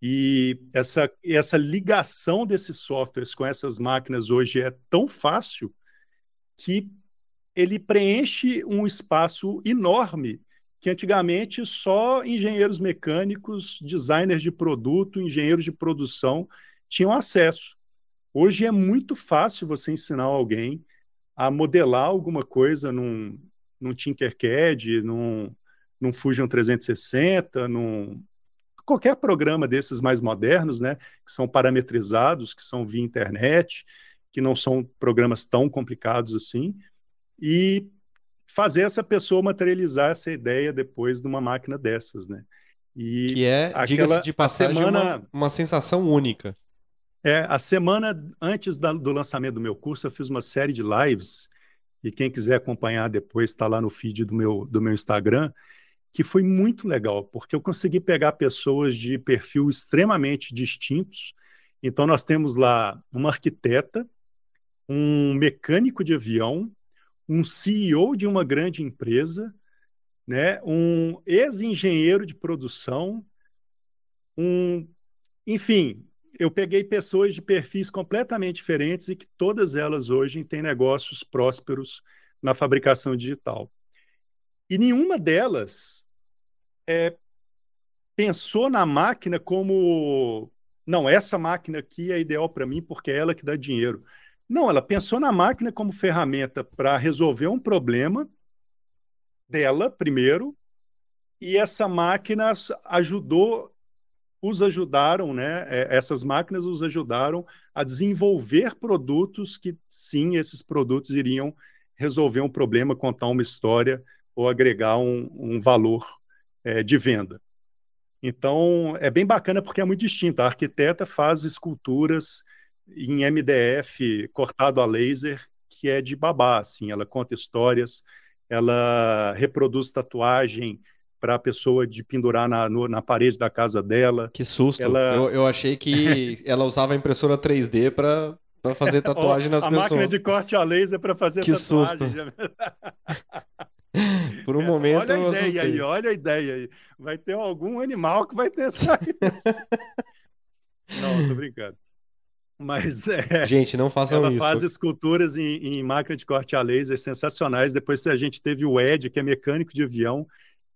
e essa, essa ligação desses softwares com essas máquinas hoje é tão fácil que ele preenche um espaço enorme que antigamente só engenheiros mecânicos, designers de produto, engenheiros de produção tinham acesso. Hoje é muito fácil você ensinar alguém a modelar alguma coisa num, num Tinkercad, num, num Fusion 360, num qualquer programa desses mais modernos, né, que são parametrizados, que são via internet, que não são programas tão complicados assim, e fazer essa pessoa materializar essa ideia depois numa máquina dessas, né? E que é, diga-se de passagem, semana, uma, uma sensação única. É, a semana antes da, do lançamento do meu curso, eu fiz uma série de lives, e quem quiser acompanhar depois está lá no feed do meu, do meu Instagram, que foi muito legal, porque eu consegui pegar pessoas de perfil extremamente distintos. Então, nós temos lá uma arquiteta, um mecânico de avião, um CEO de uma grande empresa, né, um ex-engenheiro de produção, um, enfim, eu peguei pessoas de perfis completamente diferentes e que todas elas hoje têm negócios prósperos na fabricação digital. E nenhuma delas é, pensou na máquina como não, essa máquina aqui é ideal para mim porque é ela que dá dinheiro. Não, ela pensou na máquina como ferramenta para resolver um problema dela primeiro, e essa máquina ajudou, os ajudaram, né? É, essas máquinas os ajudaram a desenvolver produtos que sim, esses produtos iriam resolver um problema, contar uma história ou agregar um, um valor é, de venda. Então, é bem bacana porque é muito distinto. A arquiteta faz esculturas em MDF cortado a laser, que é de babá, assim, ela conta histórias, ela reproduz tatuagem para a pessoa de pendurar na, no, na parede da casa dela. Que susto! Ela... Eu, eu achei que ela usava impressora 3D para fazer tatuagem nas a pessoas. A máquina de corte a laser para fazer que tatuagem. Que susto! Por um momento. Olha a ideia assustei. aí, olha a ideia aí. Vai ter algum animal que vai ter saído. Não, tô brincando. Mas é. Gente, não façam ela isso. Ela faz esculturas em, em, máquina de corte a laser sensacionais. Depois a gente teve o Ed, que é mecânico de avião,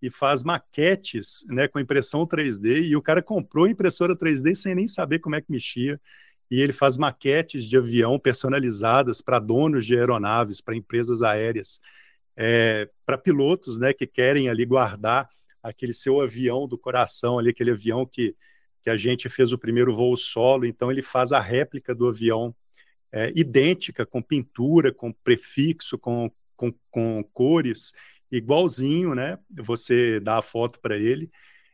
e faz maquetes né, com impressão 3D. E o cara comprou impressora 3D sem nem saber como é que mexia. E ele faz maquetes de avião personalizadas para donos de aeronaves, para empresas aéreas é, para pilotos né, que querem ali guardar aquele seu avião do coração, ali, aquele avião que, que a gente fez o primeiro voo solo, então ele faz a réplica do avião é, idêntica, com pintura, com prefixo, com, com, com cores, igualzinho, né? Você dá a foto para ele.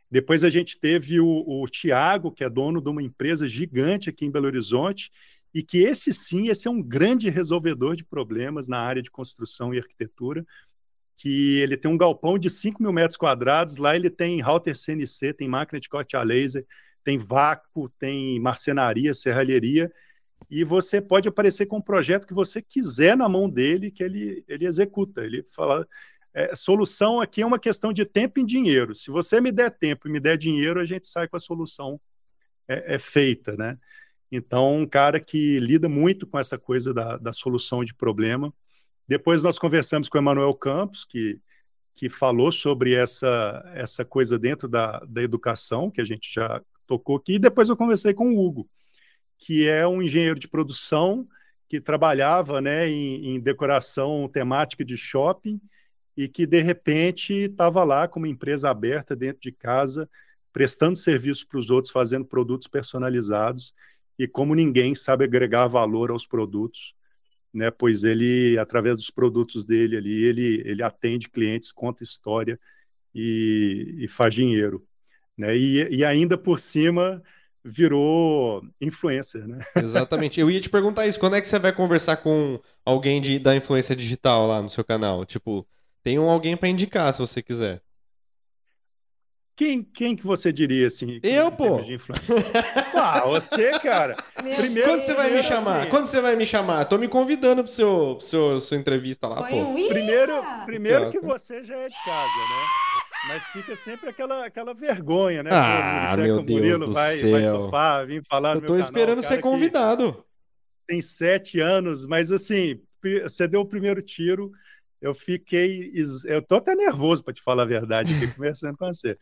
Depois a gente teve o, o Tiago, que é dono de uma empresa gigante aqui em Belo Horizonte, e que esse sim, esse é um grande resolvedor de problemas na área de construção e arquitetura, que ele tem um galpão de 5 mil metros quadrados, lá ele tem router CNC, tem máquina de corte a laser, tem vácuo, tem marcenaria, serralheria, e você pode aparecer com um projeto que você quiser na mão dele, que ele, ele executa. Ele fala, é, solução aqui é uma questão de tempo e dinheiro. Se você me der tempo e me der dinheiro, a gente sai com a solução é, é feita, né? Então, um cara que lida muito com essa coisa da, da solução de problema. Depois nós conversamos com o Emanuel Campos, que, que falou sobre essa, essa coisa dentro da, da educação, que a gente já tocou aqui. E depois eu conversei com o Hugo, que é um engenheiro de produção que trabalhava né, em, em decoração temática de shopping e que, de repente, estava lá com uma empresa aberta dentro de casa, prestando serviço para os outros, fazendo produtos personalizados e como ninguém sabe agregar valor aos produtos, né? Pois ele, através dos produtos dele ali, ele, ele atende clientes, conta história e, e faz dinheiro, né? E, e ainda por cima virou influencer, né? Exatamente. Eu ia te perguntar isso. Quando é que você vai conversar com alguém de, da influência digital lá no seu canal? Tipo, tem um alguém para indicar se você quiser. Quem, quem que você diria assim? Eu, pô. ah, você, cara. Primeiro, Quando você vai me chamar? Assim... Quando você vai me chamar? Tô me convidando pro seu, pro seu sua entrevista lá, pô. Um primeiro, primeiro que você já é de casa, né? Mas fica sempre aquela, aquela vergonha, né? Ah, pô, meu Deus Murilo do vai, céu. vai topar, vir falar Eu tô esperando ser convidado. Tem sete anos, mas assim, você deu o primeiro tiro eu fiquei. Eu tô até nervoso, para te falar a verdade, aqui conversando com você.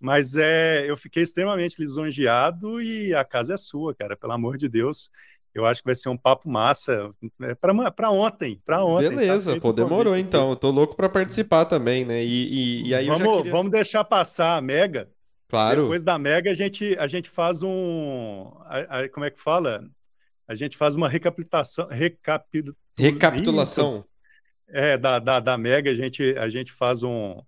Mas é, eu fiquei extremamente lisonjeado e a casa é sua, cara, pelo amor de Deus. Eu acho que vai ser um papo massa é, para ontem, para ontem. Tá Beleza, tá pô, demorou então. Eu tô louco para participar também, né? E, e, e aí vamos, queria... vamos deixar passar a Mega. Claro. Depois da Mega a gente, a gente faz um, a, a, como é que fala? A gente faz uma recapitulação, recapitul... recapitulação. É, da, da, da Mega a gente, a gente faz um,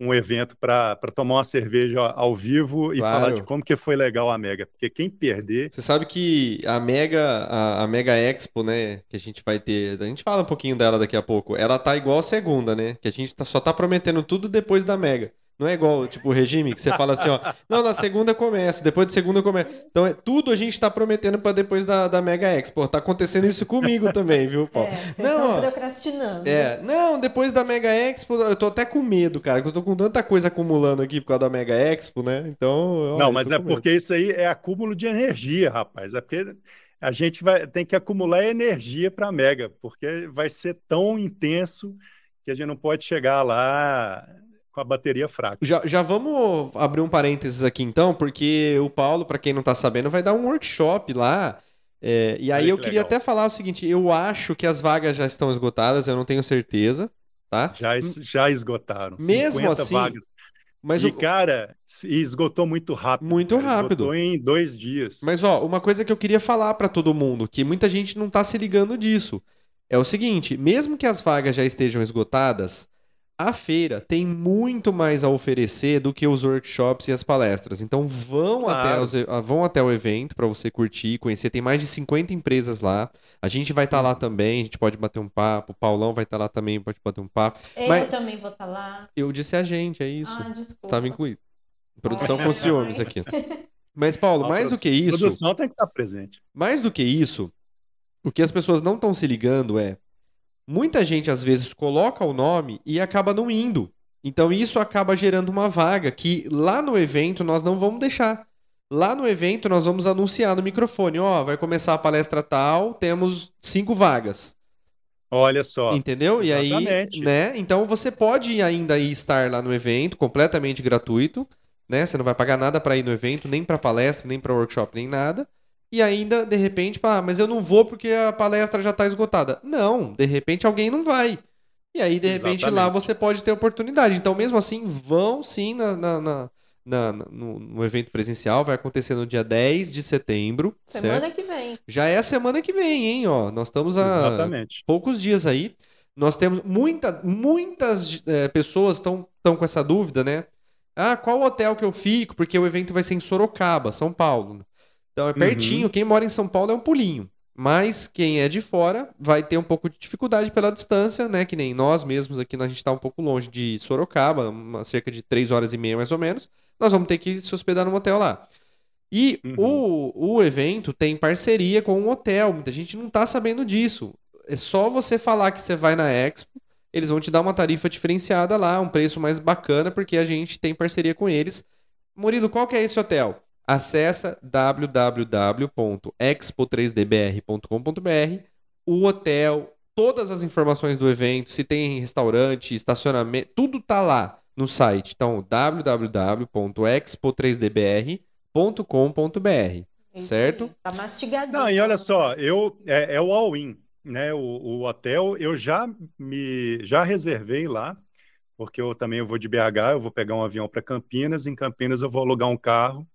um evento para tomar uma cerveja ao vivo e claro. falar de como que foi legal a Mega, porque quem perder... Você sabe que a Mega, a, a, Mega Expo, né, que a gente vai ter, a gente fala um pouquinho dela daqui a pouco, ela tá igual a segunda, né, que a gente tá, só tá prometendo tudo depois da Mega. Não é igual, tipo, o regime que você fala assim, ó. Não, na segunda começa, depois de segunda começa. Então, é, tudo a gente tá prometendo para depois da, da Mega Expo. Tá acontecendo isso comigo também, viu, Paulo? É, vocês não, estão procrastinando. É, não, depois da Mega Expo, eu tô até com medo, cara, que eu tô com tanta coisa acumulando aqui por causa da Mega Expo, né? Então. Ó, não, mas é porque isso aí é acúmulo de energia, rapaz. É porque a gente vai, tem que acumular energia para Mega, porque vai ser tão intenso que a gente não pode chegar lá com a bateria fraca. Já, já vamos abrir um parênteses aqui então, porque o Paulo, para quem não está sabendo, vai dar um workshop lá. É, e aí eu queria legal. até falar o seguinte: eu acho que as vagas já estão esgotadas, eu não tenho certeza, tá? Já, já esgotaram. Mesmo assim. Vagas. Mas e, o cara, esgotou muito rápido. Muito cara, rápido. Esgotou em dois dias. Mas, ó, uma coisa que eu queria falar para todo mundo, que muita gente não tá se ligando disso, é o seguinte: mesmo que as vagas já estejam esgotadas, a feira tem muito mais a oferecer do que os workshops e as palestras. Então vão, claro. até, os, ah, vão até o evento para você curtir, conhecer. Tem mais de 50 empresas lá. A gente vai estar tá lá também, a gente pode bater um papo. O Paulão vai estar tá lá também, pode bater um papo. Eu Mas, também vou estar tá lá. Eu disse a gente, é isso. Ah, desculpa. Estava incluído. Produção com ciúmes aqui. Mas, Paulo, mais do que isso. A produção tem que estar presente. Mais do que isso, o que as pessoas não estão se ligando é muita gente às vezes coloca o nome e acaba não indo. Então isso acaba gerando uma vaga que lá no evento nós não vamos deixar. Lá no evento nós vamos anunciar no microfone, ó, oh, vai começar a palestra tal, temos cinco vagas. Olha só. Entendeu? Exatamente. E aí, né? Então você pode ainda estar lá no evento, completamente gratuito, né? Você não vai pagar nada para ir no evento, nem para palestra, nem para workshop, nem nada e ainda, de repente, ah, mas eu não vou porque a palestra já está esgotada. Não, de repente alguém não vai. E aí, de repente, Exatamente. lá você pode ter oportunidade. Então, mesmo assim, vão sim na, na, na, na no, no, evento presencial. Vai acontecer no dia 10 de setembro. Semana certo? que vem. Já é a semana que vem, hein? Ó, nós estamos há Exatamente. poucos dias aí. Nós temos muita, muitas é, pessoas estão com essa dúvida, né? Ah, qual hotel que eu fico? Porque o evento vai ser em Sorocaba, São Paulo. Então é pertinho. Uhum. Quem mora em São Paulo é um pulinho. Mas quem é de fora vai ter um pouco de dificuldade pela distância, né? Que nem nós mesmos aqui, a gente está um pouco longe de Sorocaba, uma, cerca de três horas e meia mais ou menos. Nós vamos ter que se hospedar num hotel lá. E uhum. o, o evento tem parceria com um hotel. Muita gente não está sabendo disso. É só você falar que você vai na Expo, eles vão te dar uma tarifa diferenciada lá, um preço mais bacana, porque a gente tem parceria com eles. Murilo, qual que é esse hotel? Acesse www.expo3dbr.com.br, o hotel, todas as informações do evento, se tem restaurante, estacionamento, tudo tá lá no site. Então, www.expo3dbr.com.br, certo? Tá mastigadinho. Não, e olha só, eu é, é o all-in, né? O, o, hotel eu já me já reservei lá, porque eu também eu vou de BH, eu vou pegar um avião para Campinas, em Campinas eu vou alugar um carro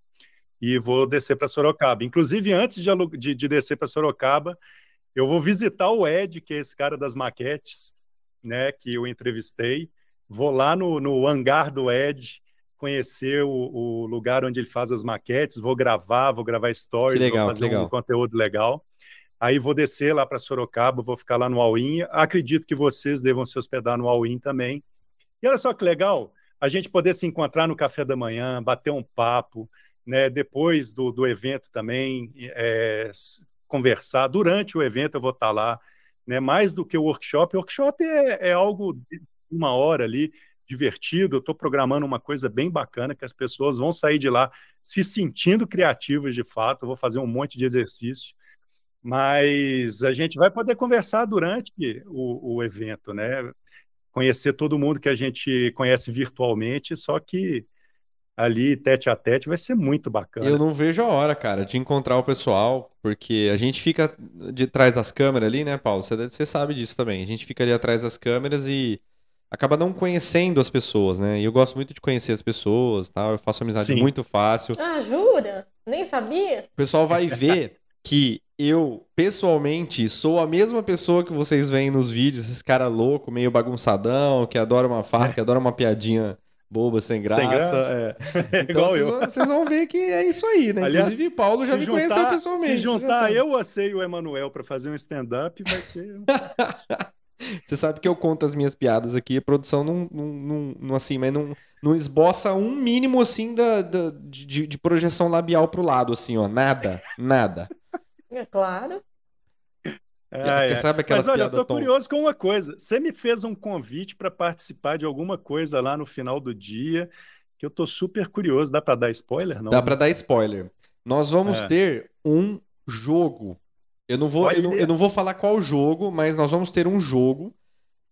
e vou descer para Sorocaba. Inclusive, antes de, de, de descer para Sorocaba, eu vou visitar o Ed, que é esse cara das maquetes, né, que eu entrevistei. Vou lá no, no hangar do Ed, conhecer o, o, lugar onde ele faz as maquetes, vou gravar, vou gravar stories, legal, vou fazer legal. um conteúdo legal. Aí vou descer lá para Sorocaba, vou ficar lá no All-In. Acredito que vocês devam se hospedar no All-In também. E olha só que legal, a gente poder se encontrar no café da manhã, bater um papo, né, depois do, do evento também, é, conversar. Durante o evento eu vou estar lá, né, mais do que o workshop. O workshop é, é algo de uma hora ali, divertido. Estou programando uma coisa bem bacana que as pessoas vão sair de lá se sentindo criativas de fato. Eu vou fazer um monte de exercício. Mas a gente vai poder conversar durante o, o evento, né? Conhecer todo mundo que a gente conhece virtualmente, só que ali tete a tete, vai ser muito bacana. Eu não vejo a hora, cara, de encontrar o pessoal, porque a gente fica de trás das câmeras ali, né, Paulo? Você, você sabe disso também. A gente fica ali atrás das câmeras e acaba não conhecendo as pessoas, né? E eu gosto muito de conhecer as pessoas, tal. Eu faço amizade Sim. muito fácil. Ah, jura? Nem sabia? O pessoal vai ver que eu, pessoalmente, sou a mesma pessoa que vocês veem nos vídeos, esse cara louco, meio bagunçadão, que adora uma farra, que adora uma piadinha boba, sem graça. Sem graça. é. Então Igual vocês, eu. vão, vocês vão ver que é isso aí, né? Aliás, Inclusive, Paulo já me juntar- conheceu pessoalmente. Se juntar eu, você e o Emanuel para fazer um stand-up, vai ser. Você sabe que eu conto as minhas piadas aqui, a produção não, não, não- não, assim, mas não, não esboça um mínimo assim da, da- de, de projeção labial pro lado, assim, ó. Nada, nada. É claro. Ah, é. Sabe aquelas Mas olha, eu tô tontas? curioso com uma coisa. Você me fez um convite para participar de alguma coisa lá no final do dia, que eu tô super curioso. Dá para dar spoiler, não? Dá pra dar spoiler. Nós vamos É. ter um jogo. Eu não vou, eu não, eu não vou falar qual jogo, mas nós vamos ter um jogo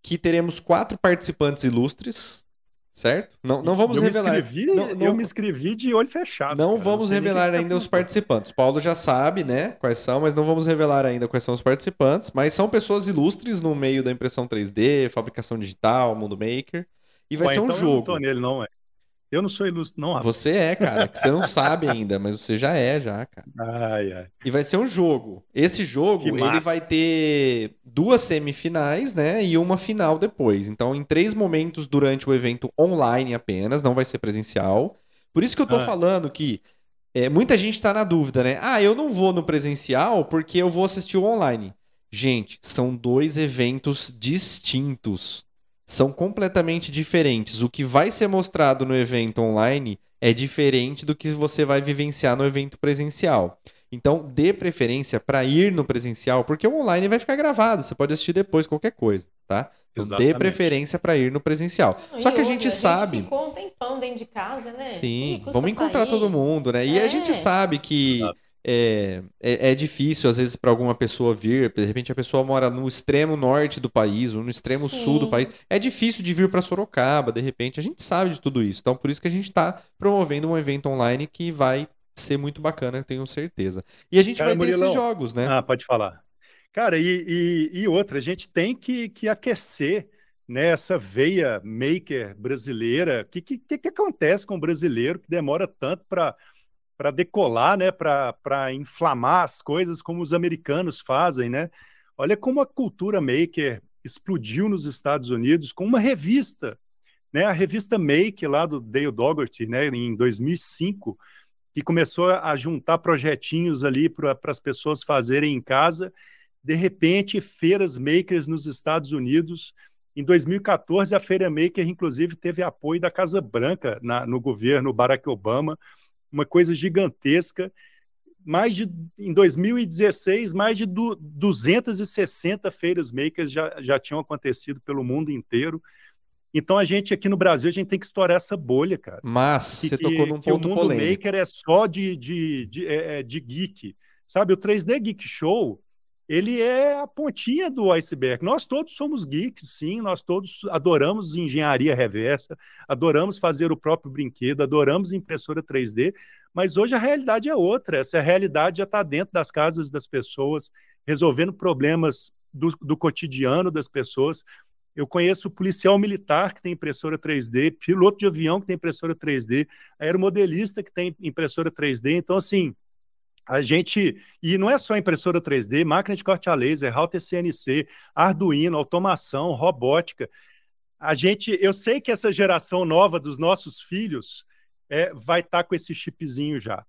que teremos quatro participantes ilustres, certo? Não, não vamos eu revelar. Me inscrevi, não, Eu não- me inscrevi de olho fechado. não cara. vamos nem revelar ainda os participantes. Paulo já sabe, né, quais são, mas não vamos revelar ainda quais são os participantes. Mas são pessoas ilustres no meio da impressão 3D, fabricação digital, mundo maker. E vai Ué, ser um então Eu não jogo. tô nele, não, é. Eu não sou ilustre, não. rapaz. Você é, cara, que você não sabe ainda, mas você já é, já, cara. Ai, ai. E vai ser um jogo. Esse jogo, ele vai ter duas semifinais, né? E uma final depois. Então, em três momentos durante o evento online apenas, não vai ser presencial. Por isso que eu tô Ah. falando que é, muita gente tá na dúvida, né? Ah, eu não vou no presencial porque eu vou assistir o online. Gente, são dois eventos distintos. São completamente diferentes. O que vai ser mostrado no evento online é diferente do que você vai vivenciar no evento presencial. Então, dê preferência para ir no presencial, porque o online vai ficar gravado. Você pode assistir depois qualquer coisa, tá? Então, dê Exatamente. preferência para ir no presencial. Só E que a outra, gente sabe. ficou um tempão dentro de casa, né? Sim, vamos encontrar sair? todo mundo, né? E a É. gente sabe que Exato. É, é, é difícil, às vezes, para alguma pessoa vir. De repente, a pessoa mora no extremo norte do país ou no extremo sul do Sim. país. É difícil de vir para Sorocaba, de repente. A gente sabe de tudo isso. Então, por isso que a gente está promovendo um evento online que vai ser muito bacana, eu tenho certeza. E a gente Cara, vai ter Murilão, esses jogos, né? Ah, pode falar. Cara, e, e, e outra, a gente tem que, que aquecer né, essa veia maker brasileira. O que, que, que acontece com o brasileiro que demora tanto para para decolar, né, para inflamar as coisas como os americanos fazem, né? Olha como a cultura maker explodiu nos Estados Unidos com uma revista, né? A revista Make lá do Dale Dougherty, né, em 2005, que começou a juntar projetinhos ali para as pessoas fazerem em casa. De repente, feiras makers nos Estados Unidos. Em 2014, a Feira Maker, inclusive, teve apoio da Casa Branca na, no governo Barack Obama, uma coisa gigantesca. Mais de, em 2016, mais de du, 260 feiras makers já, já tinham acontecido pelo mundo inteiro. Então a gente aqui no Brasil a gente tem que estourar essa bolha, cara. Mas Que, você tocou num que o ponto mundo polêmico. maker é só de, de, de, é, é, de geek. Sabe, o 3D Geek Show, ele é a pontinha do iceberg. Nós todos somos geeks, sim, nós todos adoramos engenharia reversa, adoramos fazer o próprio brinquedo, adoramos impressora 3D, mas hoje a realidade é outra. Essa realidade já está dentro das casas das pessoas, resolvendo problemas do, do cotidiano das pessoas. Eu conheço policial militar que tem impressora 3D, piloto de avião que tem impressora 3D, aeromodelista que tem impressora 3D. Então, assim, a gente. E não é só impressora 3D, máquina de corte a laser, router CNC, Arduino, automação, robótica. A gente. Eu sei que essa geração nova dos nossos filhos é, vai estar tá com esse chipzinho já.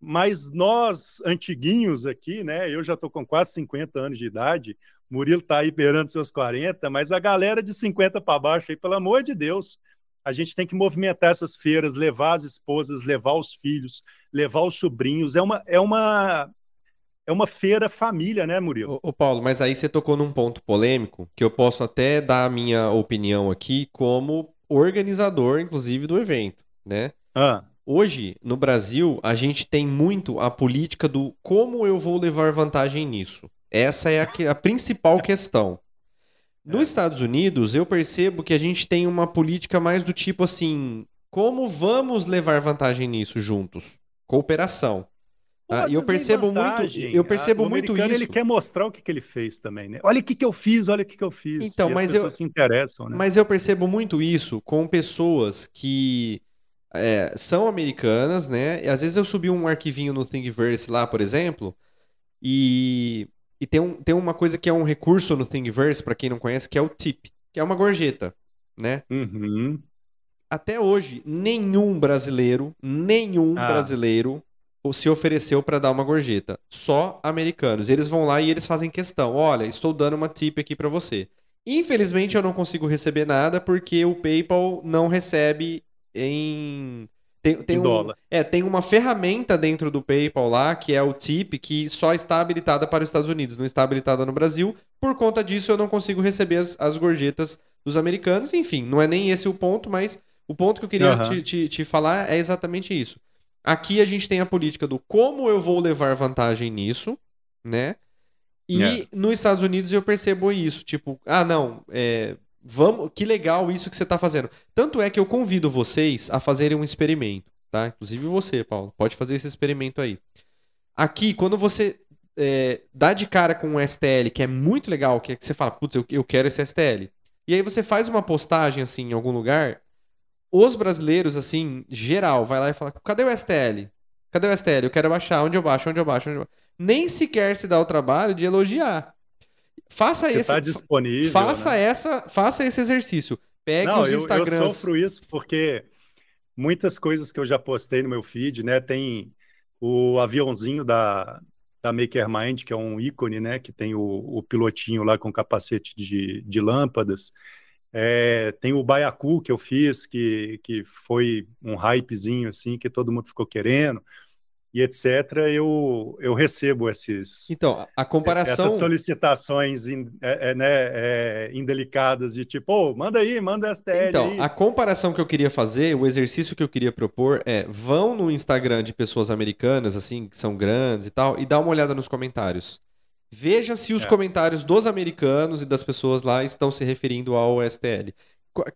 Mas nós, antiguinhos aqui, né? Eu já estou com quase 50 anos de idade, Murilo está aí beirando seus 40, mas a galera de 50 para baixo aí, pelo amor de Deus, a gente tem que movimentar essas feiras, levar as esposas, levar os filhos, levar os sobrinhos. É uma, é uma, é uma feira família, né, Murilo? Ô, ô, Paulo, mas aí você tocou num ponto polêmico que eu posso até dar a minha opinião aqui como organizador, inclusive, do evento, né? Ah, Hoje, no Brasil, a gente tem muito a política do como eu vou levar vantagem nisso. Essa é a, que- a principal questão. Nos Estados Unidos, eu percebo que a gente tem uma política mais do tipo assim: Como vamos levar vantagem nisso juntos? Cooperação. Tá? E eu vezes nem percebo muito, eu percebo Ah, o muito isso. Ele quer mostrar o que, que ele fez também, né? Olha o que, que eu fiz, olha o que, que eu fiz. Então, E as mas eu- pessoas se interessam, né? Mas eu percebo muito isso com pessoas que é, são americanas, né? E às vezes eu subi um arquivinho no Thingiverse lá, por exemplo, e, e tem, um, tem uma coisa que é um recurso no Thingiverse, para quem não conhece, que é o tip, que é uma gorjeta, né? Uhum. Até hoje, nenhum brasileiro, nenhum Ah. brasileiro se ofereceu para dar uma gorjeta. Só americanos. Eles vão lá e eles fazem questão. Olha, estou dando uma tip aqui para você. Infelizmente, eu não consigo receber nada porque o PayPal não recebe em. Tem, tem Em um- dólar. é, tem uma ferramenta dentro do PayPal lá, que é o tip, que só está habilitada para os Estados Unidos, não está habilitada no Brasil. Por conta disso, eu não consigo receber as, as gorjetas dos americanos. Enfim, não é nem esse o ponto, mas o ponto que eu queria Aham. te, te, te falar é exatamente isso. Aqui a gente tem a política do como eu vou levar vantagem nisso, né? E É. nos Estados Unidos eu percebo isso, tipo, ah, não, é, vamos, que legal isso que você está fazendo. Tanto é que eu convido vocês a fazerem um experimento, tá? Inclusive você, Paulo, pode fazer esse experimento aí. Aqui, quando você é, dá de cara com um STL, que é muito legal, que é que você fala, putz, eu, eu quero esse STL. E aí você faz uma postagem assim em algum lugar, os brasileiros, assim, geral, vai lá e fala, cadê o STL? Cadê o STL? Eu quero baixar, onde eu baixo, onde eu baixo, onde eu baixo. Nem sequer se dá o trabalho de elogiar. Faça Você esse. está disponível. Faça né? essa, faça esse exercício. Pegue Não, os eu, eu Instagrams. sofro isso porque muitas coisas que eu já postei no meu feed, né? Tem o aviãozinho da, da MakerMind, que é um ícone, né? Que tem o, o pilotinho lá com capacete de, de lâmpadas. É, tem o Baiacu que eu fiz, que, que foi um hypezinho assim, que todo mundo ficou querendo, e etc. Eu, eu recebo esses, Então, a comparação. essas solicitações in- é, é, né, é, indelicadas de tipo, ô, manda aí, manda STL Então, aí. a comparação que eu queria fazer, o exercício que eu queria propor é: vão no Instagram de pessoas americanas, assim, que são grandes e tal, e dá uma olhada nos comentários. Veja se os É. comentários dos americanos e das pessoas lá estão se referindo ao STL.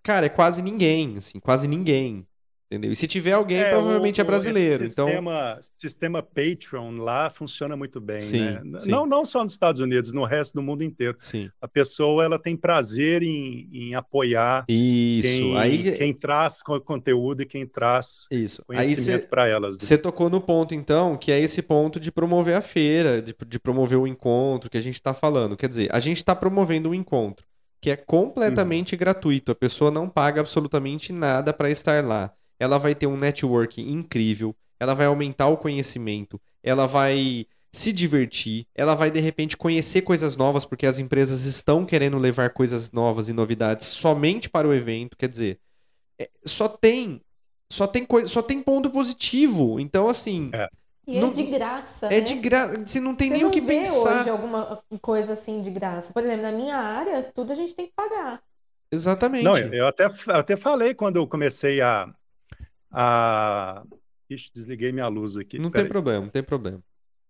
Cara, é quase ninguém, assim, quase ninguém. Entendeu? E se tiver alguém, É, provavelmente o- é o- brasileiro. Esse Então, sistema, sistema Patreon lá funciona muito bem, Sim, né? sim. Não, não só nos Estados Unidos, no resto do mundo inteiro. sim. A pessoa ela tem prazer em, em apoiar Isso. quem, Aí, quem traz co- conteúdo e quem traz isso. Conhecimento para elas. né? Você tocou no ponto, então, que é esse ponto de promover a feira, de, de promover o encontro que a gente está falando. Quer dizer, a gente está promovendo um encontro que é completamente gratuito. A pessoa não paga absolutamente nada para estar lá. Ela vai ter um network incrível, ela vai aumentar o conhecimento, ela vai se divertir, ela vai de repente conhecer coisas novas, porque as empresas estão querendo levar coisas novas e novidades somente para o evento. Quer dizer, é, só tem só tem coisa, só tem ponto positivo. Então, assim, É. E Não- é de graça, é né? de graça. Você não tem Você nem o não que vê pensar. hoje alguma coisa assim de graça. Por exemplo, na minha área, tudo a gente tem que pagar. Exatamente. Não, eu, eu até, eu até falei quando eu comecei a. a... Ixi, desliguei minha luz aqui. Não tem Peraí. problema, não tem problema.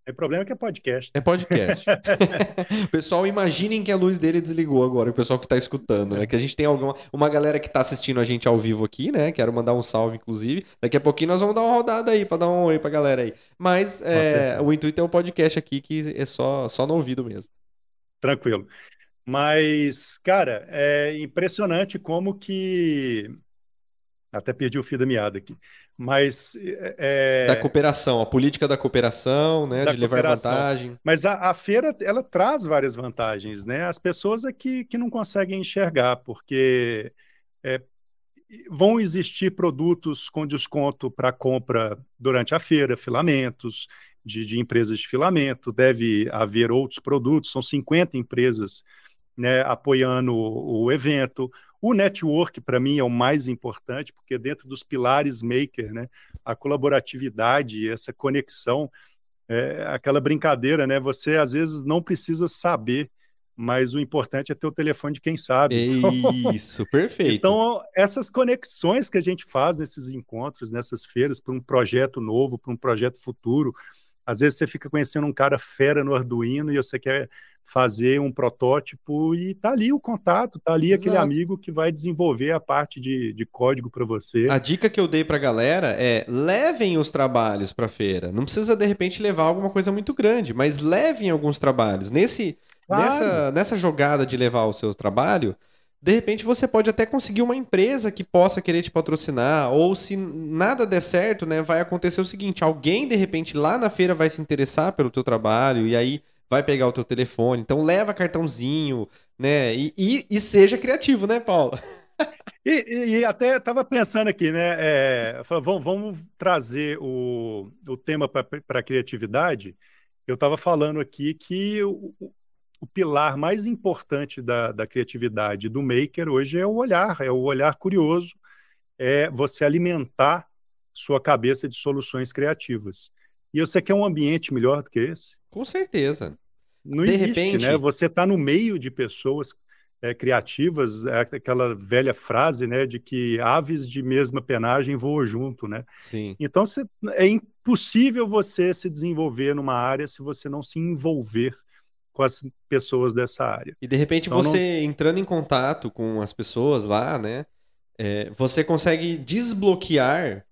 Tem problema que é podcast. É podcast. o pessoal, imaginem que a luz dele desligou agora, o pessoal que tá escutando, né? Que a gente tem alguma, uma galera que tá assistindo a gente ao vivo aqui, né? Quero mandar um salve, inclusive. Daqui a pouquinho nós vamos dar uma rodada aí pra dar um oi pra galera aí. Mas é, o intuito é o podcast aqui, que é só, só no ouvido mesmo. Tranquilo. Mas, cara, é impressionante como que. Até perdi o fio da meada aqui. Mas, é, Da cooperação, a política da cooperação, né? Da de levar vantagem. mas a, a feira ela traz várias vantagens, né? As pessoas aqui que não conseguem enxergar, porque é, vão existir produtos com desconto para compra durante a feira, filamentos de, de empresas de filamento, deve haver outros produtos, são 50 empresas né, apoiando o, o evento. O network, para mim, é o mais importante, porque dentro dos pilares maker, né, a colaboratividade, essa conexão, é aquela brincadeira, né? Você às vezes não precisa saber, mas o importante é ter o telefone de quem sabe. Então, Isso, perfeito. então, essas conexões que a gente faz nesses encontros, nessas feiras, para um projeto novo, para um projeto futuro, Às vezes você fica conhecendo um cara fera no Arduino e você quer fazer um protótipo e tá ali o contato, tá ali Exato. aquele amigo que vai desenvolver a parte de, de código para você. A dica que eu dei para a galera é levem os trabalhos para feira. Não precisa de repente levar alguma coisa muito grande, mas levem alguns trabalhos. Nesse claro. nessa nessa jogada de levar o seu trabalho, de repente você pode até conseguir uma empresa que possa querer te patrocinar, ou se nada der certo, né, vai acontecer o seguinte, alguém de repente lá na feira vai se interessar pelo teu trabalho e aí vai pegar o teu telefone. Então leva cartãozinho, né? E, e, e seja criativo, né, Paulo? E, e, até estava pensando aqui, né? É, vamos, vamos, trazer o, o tema para a criatividade. Eu estava falando aqui que o, pilar mais importante da, da criatividade do maker hoje é o olhar, é o olhar curioso, é você alimentar sua cabeça de soluções criativas. E você quer um ambiente melhor do que esse? Com certeza. Não de existe, repente... né? Você está no meio de pessoas é, criativas, é aquela velha frase, né, de que aves de mesma penagem voam junto, né? Sim. Então você, é impossível você se desenvolver numa área se você não se envolver com as pessoas dessa área. E de repente então, você não... entrando em contato com as pessoas lá, né, é, você consegue desbloquear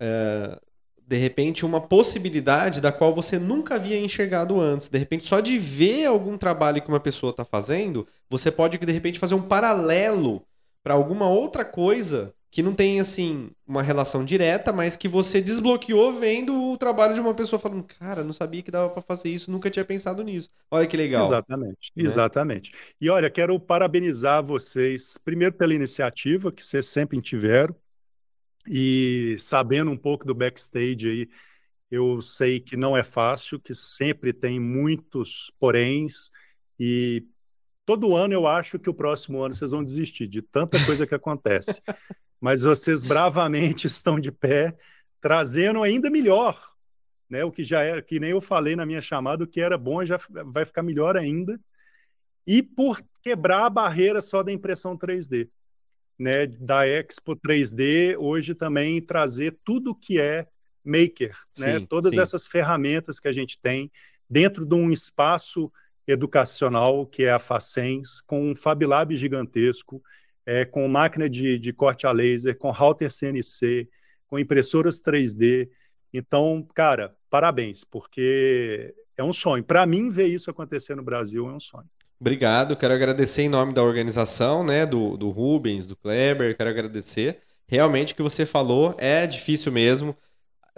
é, de repente, uma possibilidade da qual você nunca havia enxergado antes. De repente, só de ver algum trabalho que uma pessoa está fazendo, você pode, de repente, fazer um paralelo para alguma outra coisa que não tem, assim, uma relação direta, mas que você desbloqueou vendo o trabalho de uma pessoa falando, cara, não sabia que dava para fazer isso, nunca tinha pensado nisso. Olha que legal. Exatamente, né? exatamente. E olha, quero parabenizar vocês, primeiro pela iniciativa que vocês sempre tiveram, e sabendo um pouco do backstage aí, eu sei que não é fácil, que sempre tem muitos poréns e todo ano eu acho que o próximo ano vocês vão desistir de tanta coisa que acontece. Mas vocês bravamente estão de pé, trazendo ainda melhor, né? O que já era, que nem eu falei na minha chamada, o que era bom já vai ficar melhor ainda. E por quebrar a barreira só da impressão 3D né, da Expo 3D hoje também trazer tudo que é maker, né? sim, né? Todas sim. essas ferramentas que a gente tem dentro de um espaço educacional que é a Facens, com um Fablab gigantesco, é, com máquina de, de corte a laser, com router CNC, com impressoras 3D. Então, cara, parabéns, porque é um sonho. Para mim, ver isso acontecer no Brasil é um sonho. Obrigado, quero agradecer em nome da organização, né, do, do Rubens, do Kleber, quero agradecer. Realmente o que você falou é difícil mesmo.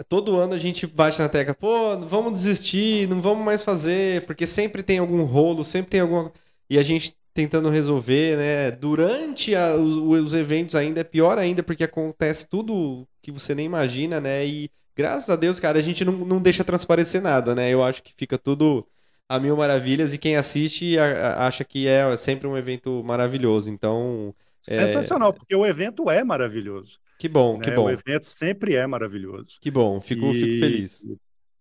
Todo ano a gente bate na tecla, pô, vamos desistir, não vamos mais fazer, porque sempre tem algum rolo, sempre tem alguma. E a gente tentando resolver, né? Durante a, os, os, eventos ainda é pior ainda, porque acontece tudo que você nem imagina, né? E graças a Deus, cara, a gente não, não deixa transparecer nada, né? Eu acho que fica tudo a mil maravilhas e quem assiste acha que é sempre um evento maravilhoso. Então. É Sensacional, é... porque o evento é maravilhoso. Que bom, né? que bom. O evento sempre é maravilhoso. Que bom, fico, e... fico feliz.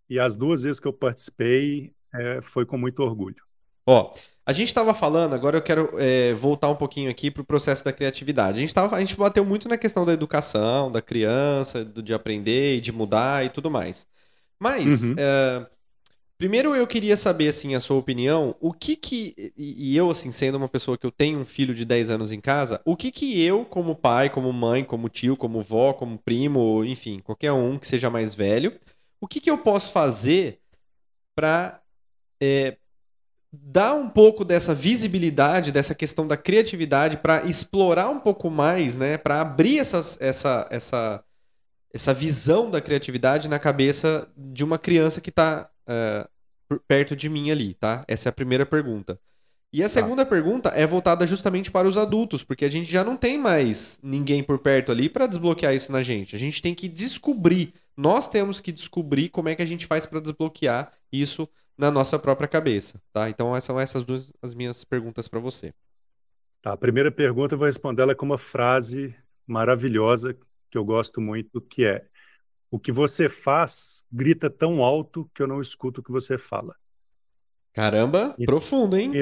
E as duas vezes que eu participei é, foi com muito orgulho. Ó, a gente estava falando, agora eu quero é, voltar um pouquinho aqui para o processo da criatividade. A gente, tava, a gente bateu muito na questão da educação, da criança, do, de aprender e de mudar e tudo mais. Mas uhum. é, Primeiro eu queria saber, assim, a sua opinião, o que que, e eu, assim, sendo uma pessoa que eu tenho um filho de 10 anos em casa, o que que eu, como pai, como mãe, como tio, como vó, como primo, enfim, qualquer um que seja mais velho, o que que eu posso fazer para é, dar um pouco dessa visibilidade, dessa questão da criatividade, para explorar um pouco mais, né, para abrir essas, essa, essa, essa visão da criatividade na cabeça de uma criança que está uh, perto de mim ali, tá? Essa é a primeira pergunta. E a tá. segunda tá. pergunta é voltada justamente para os adultos, porque a gente já não tem mais ninguém por perto ali para desbloquear isso na gente. A gente tem que descobrir, nós temos que descobrir como é que a gente faz para desbloquear isso na nossa própria cabeça, tá? Então são essas duas as minhas perguntas para você. Tá, a primeira pergunta eu vou responder ela com uma frase maravilhosa que eu gosto muito, que é o que você faz grita tão alto que eu não escuto o que você fala. Caramba, e, profundo, hein? E,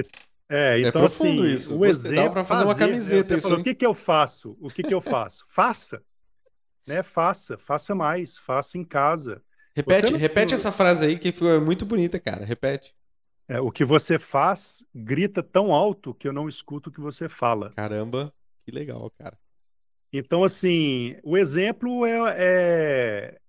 é, é então assim, isso. o exemplo para fazer, uma camiseta falou, o que que eu faço? O que que eu faço? faça. Né? Faça, faça mais, faça em casa. Repete, repete essa frase aí que foi muito bonita, cara. Repete. É, o que você faz grita tão alto que eu não escuto o que você fala. Caramba, que legal, cara. Então, assim, o exemplo é, é-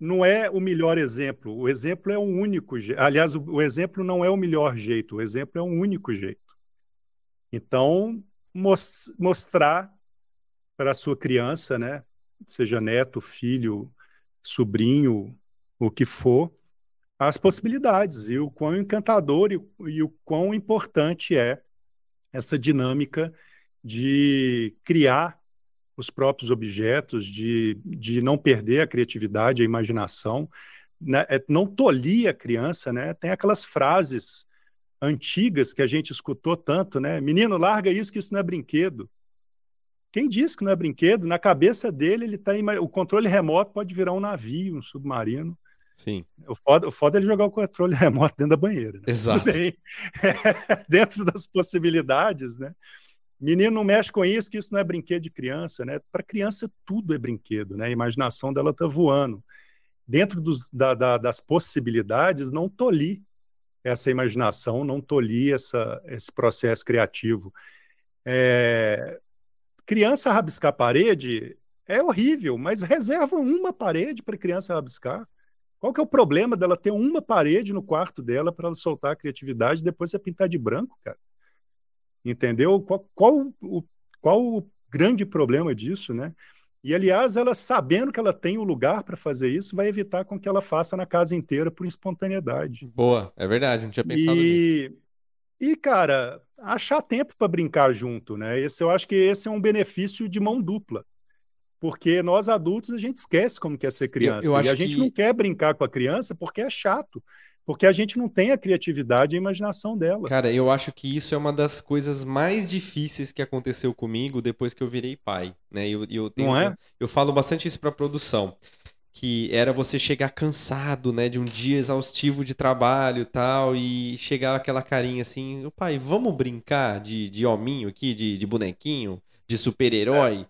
não é o melhor exemplo. O exemplo é o único jeito. Aliás, o, o exemplo não é o melhor jeito. O exemplo é um único jeito. Então, mos- mostrar para a sua criança, né, seja neto, filho, sobrinho, o que for, as possibilidades e o quão encantador e, e o quão importante é essa dinâmica de criar os próprios objetos, de, de não perder a criatividade, a imaginação, né? É não tolir a criança, né? Tem aquelas frases antigas que a gente escutou tanto, né? Menino, larga isso que isso não é brinquedo. Quem disse que não é brinquedo? Na cabeça dele, ele tá o controle remoto pode virar um navio, um submarino. Sim, O foda, o foda é ele jogar o controle remoto dentro da banheira. Né? exato. Dentro das possibilidades, né? Menino não mexe com isso, que isso não é brinquedo de criança, né? Para criança tudo é brinquedo, né? A imaginação dela está voando. Dentro dos, da- da- das possibilidades, não tolir essa imaginação, não tolir essa, esse processo criativo. É, Criança rabiscar parede é horrível, mas reserva uma parede para criança rabiscar. Qual que é o problema dela ter uma parede no quarto dela para ela soltar a criatividade e depois você pintar de branco, cara? Entendeu? Qual, qual, o, qual o grande problema disso, né? E, aliás, ela sabendo que ela tem o lugar para fazer isso, vai evitar com que ela faça na casa inteira por espontaneidade. Boa, é verdade, não tinha pensado nisso. E, e cara, achar tempo para brincar junto, né? Esse, eu acho que esse é um benefício de mão dupla. Porque nós adultos a gente esquece como que é ser criança. eu e acho a gente que- não quer brincar com a criança porque é chato. Porque a gente não tem a criatividade e a imaginação dela. Cara, eu acho que isso é uma das coisas mais difíceis que aconteceu comigo depois que eu virei pai, né? Eu, eu, tenho- Não é? eu falo bastante isso pra produção, que era você chegar cansado, né, de um dia exaustivo de trabalho e tal, e chegar aquela carinha assim, "Ô, pai, vamos brincar de, de hominho aqui, de, de bonequinho, de super-herói?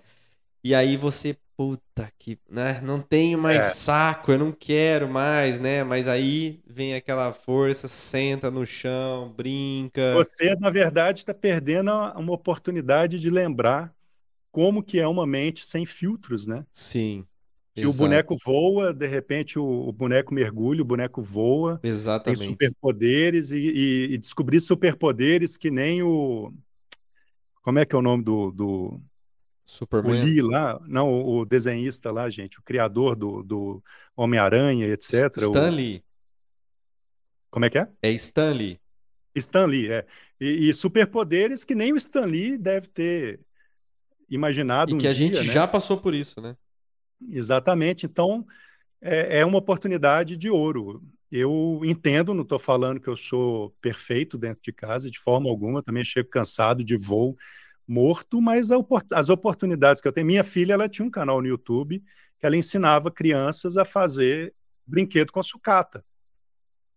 E aí você, puta que, né, não tenho mais É. saco, eu não quero mais, né? Mas aí vem aquela força, senta no chão, brinca. Você, na verdade, está perdendo uma oportunidade de lembrar como que é uma mente sem filtros, né? Sim. Que o boneco voa, de repente o, o boneco mergulha, o boneco voa, tem Exatamente. superpoderes e, e- e descobrir superpoderes que nem o. Como é que é o nome do, do o Superman. Lee lá? Não, o, o desenhista lá, gente, o criador do, do Homem-Aranha, etc. o- Stan Lee. como é que é? É Stan Lee. Stan Lee, é. E, e superpoderes que nem o Stan Lee deve ter imaginado E um que a dia, gente né? já passou por isso, né? Exatamente. Então, é, é uma oportunidade de ouro. Eu entendo, não estou falando que eu sou perfeito dentro de casa, de forma alguma. Também chego cansado de voo, morto, mas as oportunidades que eu tenho. Minha filha, ela tinha um canal no YouTube que ela ensinava crianças a fazer brinquedo com sucata.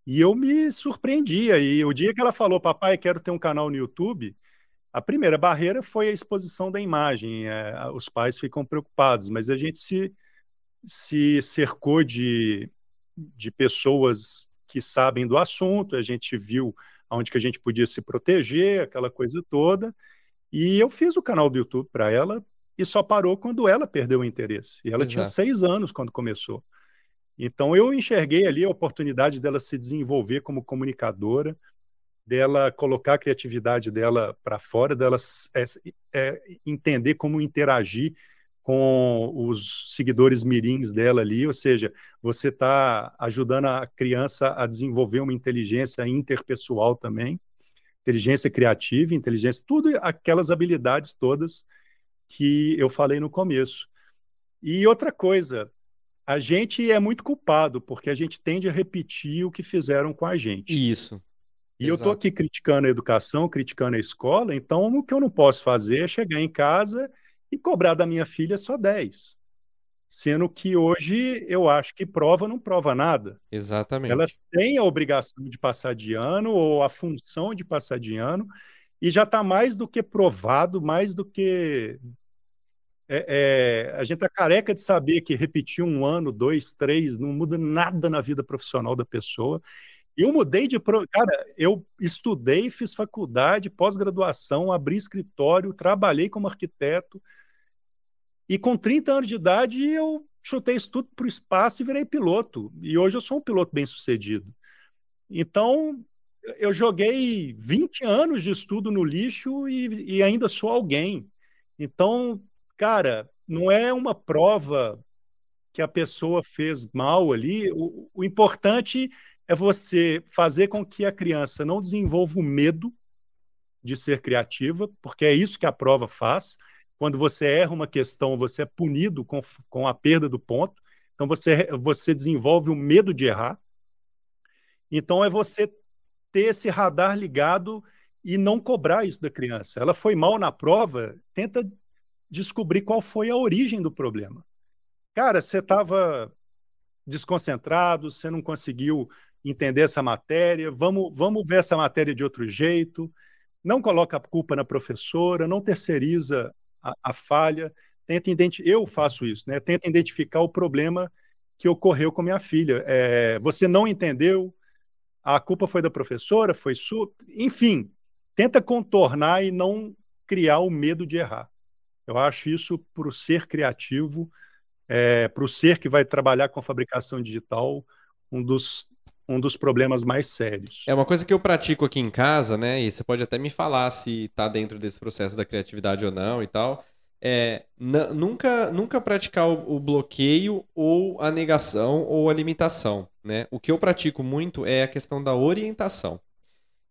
E eu me surpreendia. E o dia que ela falou, papai, quero ter um canal no YouTube, a primeira barreira foi a exposição da imagem. É, os pais ficam preocupados, mas a gente se, se cercou de, de pessoas que sabem do assunto, a gente viu onde que a gente podia se proteger, aquela coisa toda. E eu fiz o canal do YouTube para ela e só parou quando ela perdeu o interesse. E ela tinha Exato. seis anos quando começou. Então eu enxerguei ali a oportunidade dela se desenvolver como comunicadora, dela colocar a criatividade dela para fora, dela é, é, entender como interagir com os seguidores mirins dela ali, ou seja, você está ajudando a criança a desenvolver uma inteligência interpessoal também, inteligência criativa, inteligência, tudo aquelas habilidades todas que eu falei no começo. E outra coisa, a gente é muito culpado porque a gente tende a repetir o que fizeram com a gente. Isso. E eu estou Exato. aqui criticando a educação, criticando a escola, então o que eu não posso fazer é chegar em casa e cobrar da minha filha só 10. Sendo que hoje eu acho que prova não prova nada. Exatamente. Ela tem a obrigação de passar de ano ou a função de passar de ano e já está mais do que provado, mais do que é, é, a gente tá careca de saber que repetir um ano, dois, três, não muda nada na vida profissional da pessoa. Eu mudei de. Cara, eu estudei, fiz faculdade, pós-graduação, abri escritório, trabalhei como arquiteto. E com 30 anos de idade, eu chutei isso tudo para o espaço e virei piloto. E hoje eu sou um piloto bem sucedido. Então, eu joguei 20 anos de estudo no lixo e, e ainda sou alguém. Então, cara, não é uma prova que a pessoa fez mal ali. O, o importante é você fazer com que a criança não desenvolva o medo de ser criativa, porque é isso que a prova faz. Quando você erra uma questão, você é punido com, com a perda do ponto. Então você, você desenvolve o medo de errar. Então é você ter esse radar ligado e não cobrar isso da criança. Ela foi mal na prova, tenta descobrir qual foi a origem do problema. Cara, você estava desconcentrado, você não conseguiu entender essa matéria, vamos, vamos ver essa matéria de outro jeito, não coloca a culpa na professora, não terceiriza a, a falha, tenta identificar, eu faço isso, né? Tenta identificar o problema que ocorreu com minha filha. É, você não entendeu, a culpa foi da professora, foi sua, enfim, tenta contornar e não criar o medo de errar. Eu acho isso para o ser criativo, é, para o ser que vai trabalhar com fabricação digital, um dos um dos problemas mais sérios. É uma coisa que eu pratico aqui em casa, né? E você pode até me falar se está dentro desse processo da criatividade ou não e tal. É nunca, nunca praticar o, o, bloqueio ou a negação ou a limitação, né? O que eu pratico muito é a questão da orientação.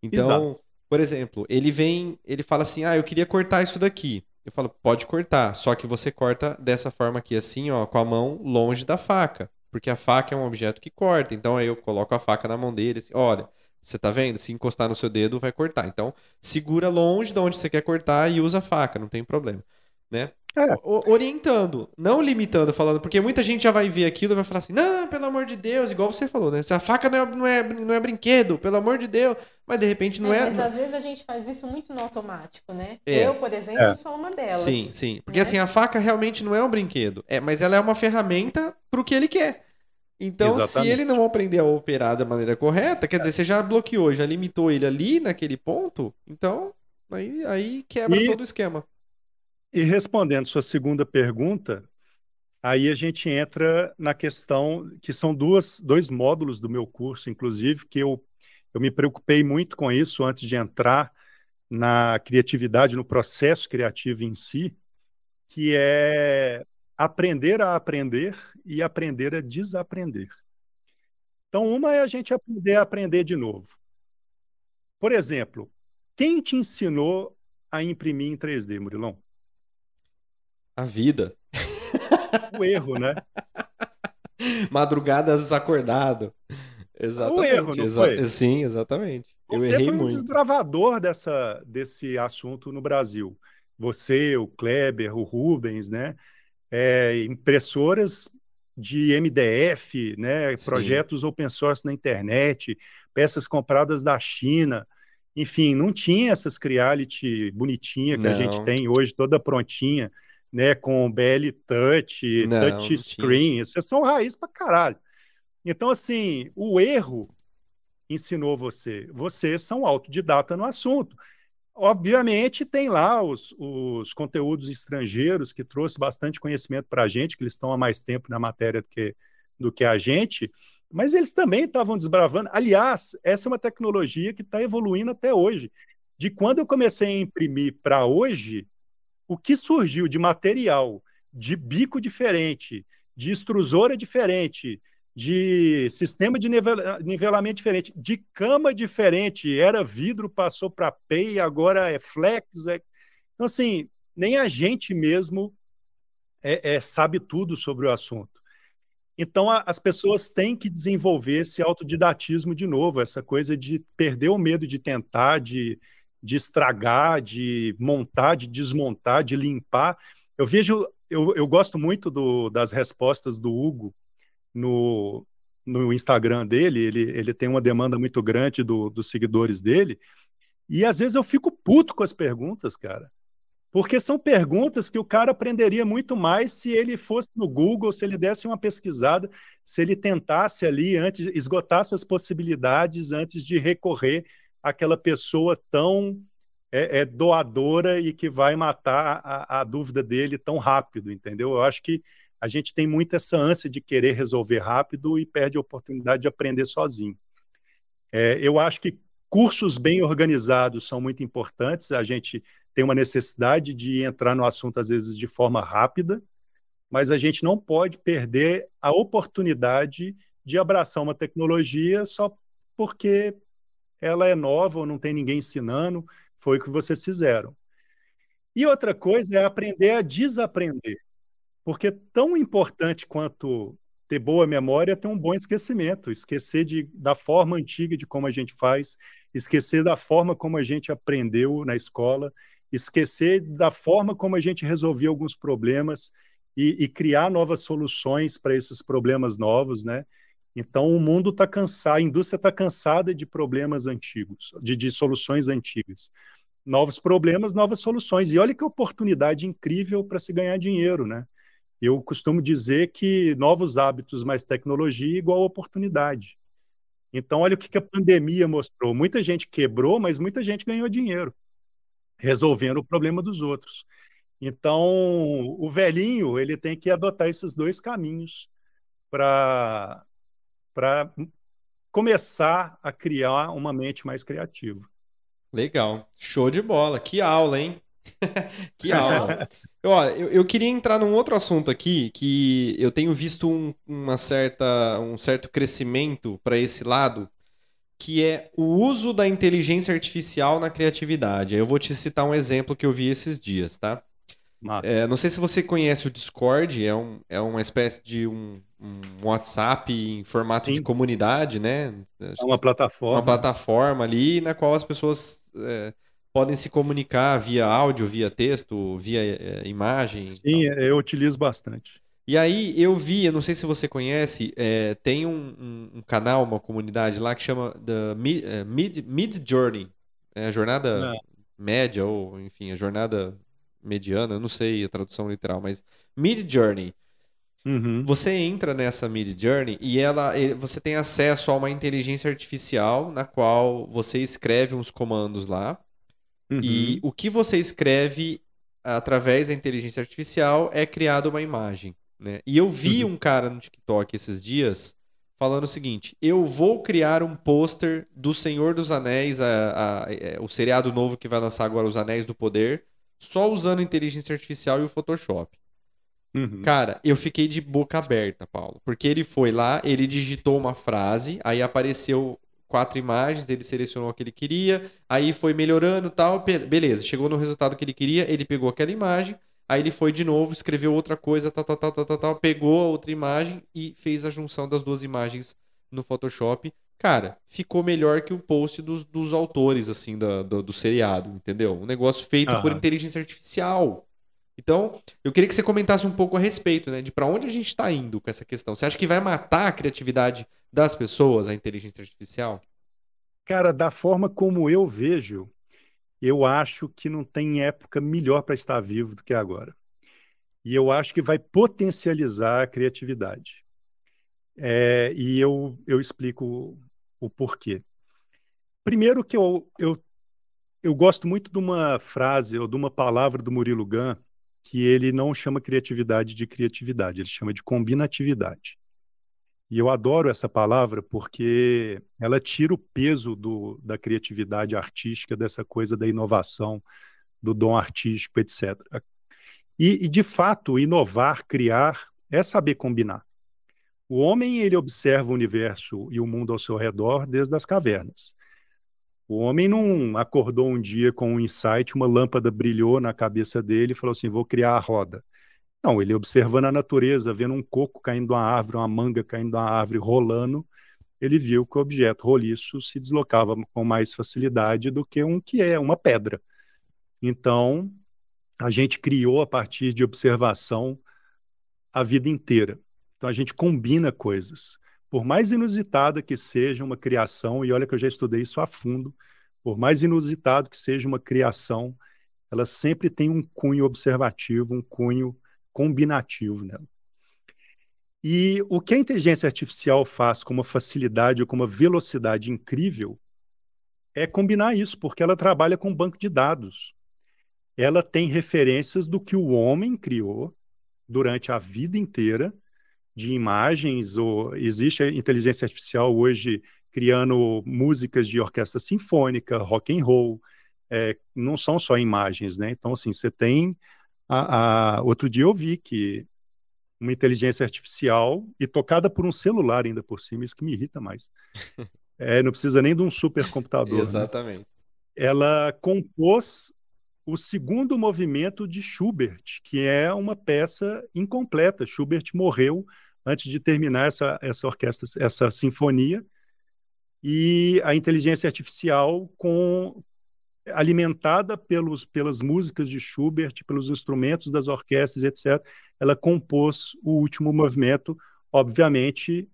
Então, Exato. por exemplo, ele vem, ele fala assim: "Ah, eu queria cortar isso daqui". Eu falo: "Pode cortar, só que você corta dessa forma aqui assim, ó, com a mão longe da faca" porque a faca é um objeto que corta. Então aí eu coloco a faca na mão dele, assim, olha, você tá vendo? Se encostar no seu dedo, vai cortar. Então, segura longe de onde você quer cortar e usa a faca, não tem problema, né? É. orientando, não limitando, falando, porque muita gente já vai ver aquilo e vai falar assim: não, pelo amor de Deus, igual você falou, né? A faca não é, não é, não é brinquedo, pelo amor de Deus. Mas de repente não é. é mas às vezes a gente faz isso muito no automático, né? É. Eu, por exemplo, é. sou uma delas. Sim, sim. Porque né? assim, a faca realmente não é um brinquedo, é, mas ela é uma ferramenta pro que ele quer. Então, Exatamente. se ele não aprender a operar da maneira correta, quer dizer, você já bloqueou, já limitou ele ali naquele ponto, então aí, aí quebra e, todo o esquema. E respondendo sua segunda pergunta, aí a gente entra na questão que são duas, dois módulos do meu curso, inclusive, que eu, eu me preocupei muito com isso antes de entrar na criatividade, no processo criativo em si, que é aprender a aprender e aprender a desaprender. Então, uma é a gente aprender a aprender de novo. Por exemplo, quem te ensinou a imprimir em 3D, Murilão? A vida. O erro, né? Madrugadas acordado. Exatamente. O erro, não Exa foi? Sim, exatamente. Você foi um muito. desbravador dessa, desse assunto no Brasil. Você, o Kleber, o Rubens, né? é, impressoras de MDF, né, projetos open source na internet, peças compradas da China. Enfim, não tinha essas Creality bonitinha que não. a gente tem hoje, toda prontinha, né, com BL Touch, não, Touch Screen. Essas são raiz pra caralho. Então, assim, o erro ensinou você. Vocês são autodidata no assunto. Obviamente, tem lá os, os conteúdos estrangeiros que trouxe bastante conhecimento para a gente, que eles estão há mais tempo na matéria do que, do que a gente, mas eles também estavam desbravando. Aliás, essa é uma tecnologia que está evoluindo até hoje. De quando eu comecei a imprimir para hoje, o que surgiu de material, de bico diferente, de extrusora diferente, de sistema de nivelamento diferente, de cama diferente, era vidro, passou para PEI, agora é flex. É... Então, assim, nem a gente mesmo é, é, sabe tudo sobre o assunto. Então, a, as pessoas têm que desenvolver esse autodidatismo de novo, essa coisa de perder o medo de tentar, de, de estragar, de montar, de desmontar, de limpar. Eu vejo, eu, eu gosto muito do, das respostas do Hugo no, no Instagram dele, ele, ele tem uma demanda muito grande do, dos seguidores dele, e às vezes eu fico puto com as perguntas, cara. Porque são perguntas que o cara aprenderia muito mais se ele fosse no Google, se ele desse uma pesquisada, se ele tentasse ali antes, esgotasse as possibilidades antes de recorrer àquela pessoa tão é, é doadora e que vai matar a, a dúvida dele tão rápido, entendeu? Eu acho que a gente tem muito essa ânsia de querer resolver rápido e perde a oportunidade de aprender sozinho. É, eu acho que cursos bem organizados são muito importantes. A gente tem uma necessidade de entrar no assunto, às vezes, de forma rápida, mas a gente não pode perder a oportunidade de abraçar uma tecnologia só porque ela é nova ou não tem ninguém ensinando, foi o que vocês fizeram. E outra coisa é aprender a desaprender, porque tão importante quanto ter boa memória é ter um bom esquecimento, esquecer de, da forma antiga de como a gente faz, esquecer da forma como a gente aprendeu na escola, esquecer da forma como a gente resolvia alguns problemas e, e criar novas soluções para esses problemas novos, né? Então o mundo está cansado, a indústria está cansada de problemas antigos, de, de soluções antigas. Novos problemas, novas soluções. E olha que oportunidade incrível para se ganhar dinheiro, né? Eu costumo dizer que novos hábitos mais tecnologia igual oportunidade. Então, olha o que, a pandemia mostrou. Muita gente quebrou, mas muita gente ganhou dinheiro resolvendo o problema dos outros. Então, o velhinho ele tem que adotar esses dois caminhos para para começar a criar uma mente mais criativa. Legal, show de bola, que aula, hein? que aula. Eu, eu, queria entrar num outro assunto aqui que eu tenho visto um, uma certa, um certo crescimento para esse lado, que é o uso da inteligência artificial na criatividade. Eu vou te citar um exemplo que eu vi esses dias, tá? É, não sei se você conhece o Discord, é, um, é uma espécie de um, um WhatsApp em formato Sim. de comunidade, né? É uma plataforma. Uma plataforma ali na qual as pessoas é, podem se comunicar via áudio, via texto, via é, imagem. Sim, eu utilizo bastante. E aí eu vi, eu não sei se você conhece, é, tem um, um, um, canal, uma comunidade lá que chama The Mid, é, Mid, Mid Journey. É a jornada não. média, ou enfim, a jornada mediana, eu não sei a tradução literal, mas Mid Journey. Uhum. Você entra nessa Mid Journey e ela, você tem acesso a uma inteligência artificial na qual você escreve uns comandos lá. Uhum. E o que você escreve através da inteligência artificial é criada uma imagem. Né? E eu vi uhum. um cara no TikTok esses dias falando o seguinte: eu vou criar um pôster do Senhor dos Anéis, a, a, a, é, o seriado novo que vai lançar agora, Os Anéis do Poder, só usando inteligência artificial e o Photoshop. Uhum. Cara, eu fiquei de boca aberta, Paulo. Porque ele foi lá, ele digitou uma frase, aí apareceu quatro imagens, ele selecionou o que ele queria, aí foi melhorando tal, beleza, chegou no resultado que ele queria, ele pegou aquela imagem, Aí ele foi de novo, escreveu outra coisa, tal, tal, tal, tal, tal, pegou a outra imagem e fez a junção das duas imagens no Photoshop. Cara, ficou melhor que o post dos, dos autores, assim, do, do, do seriado, entendeu? Um negócio feito por inteligência artificial. Então, eu queria que você comentasse um pouco a respeito, né? De para onde a gente está indo com essa questão. Você acha que vai matar a criatividade das pessoas, a inteligência artificial? Cara, da forma como eu vejo, eu acho que não tem época melhor para estar vivo do que agora. E eu acho que vai potencializar a criatividade. É, e eu, eu explico o, porquê. Primeiro que eu, eu, eu gosto muito de uma frase ou de uma palavra do Murilo Gun que ele não chama criatividade de criatividade, ele chama de combinatividade. E eu adoro essa palavra porque ela tira o peso do, da criatividade artística, dessa coisa da inovação, do dom artístico, etc. E, e, de fato, inovar, criar, é saber combinar. O homem ele observa o universo e o mundo ao seu redor desde as cavernas. O homem não acordou um dia com um insight, uma lâmpada brilhou na cabeça dele e falou assim: vou criar a roda. Não, ele observando a natureza, vendo um coco caindo da árvore, uma manga caindo da árvore, rolando, ele viu que o objeto roliço se deslocava com mais facilidade do que um que é uma pedra. Então, a gente criou a partir de observação a vida inteira. Então, a gente combina coisas. Por mais inusitada que seja uma criação, e olha que eu já estudei isso a fundo, por mais inusitado que seja uma criação, ela sempre tem um cunho observativo, um cunho combinativo nela. E o que a inteligência artificial faz com uma facilidade ou com uma velocidade incrível é combinar isso, porque ela trabalha com banco de dados. Ela tem referências do que o homem criou durante a vida inteira de imagens, ou existe a inteligência artificial hoje criando músicas de orquestra sinfônica, rock and roll, é, não são só imagens, né? Então, assim, você tem a, a, outro dia eu vi que uma inteligência artificial e tocada por um celular ainda por cima, isso que me irrita mais. É, não precisa nem de um supercomputador. Né? Exatamente. Né? Ela compôs o segundo movimento de Schubert, que é uma peça incompleta. Schubert morreu antes de terminar essa, essa orquestra, essa sinfonia, e a inteligência artificial com alimentada pelos, pelas músicas de Schubert, pelos instrumentos das orquestras, etc., ela compôs o último movimento, obviamente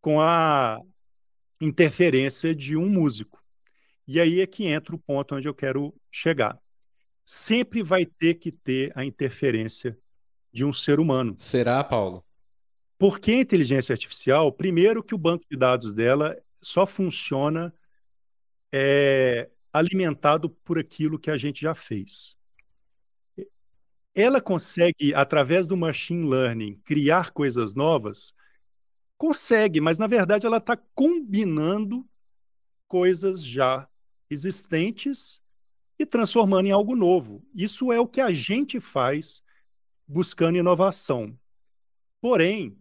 com a interferência de um músico. E aí é que entra o ponto onde eu quero chegar. Sempre vai ter que ter a interferência de um ser humano. Será, Paulo? Porque a inteligência artificial, primeiro que o banco de dados dela só funciona é, alimentado por aquilo que a gente já fez. Ela consegue, através do machine learning, criar coisas novas? Consegue, mas na verdade ela está combinando coisas já existentes e transformando em algo novo. Isso é o que a gente faz buscando inovação. Porém,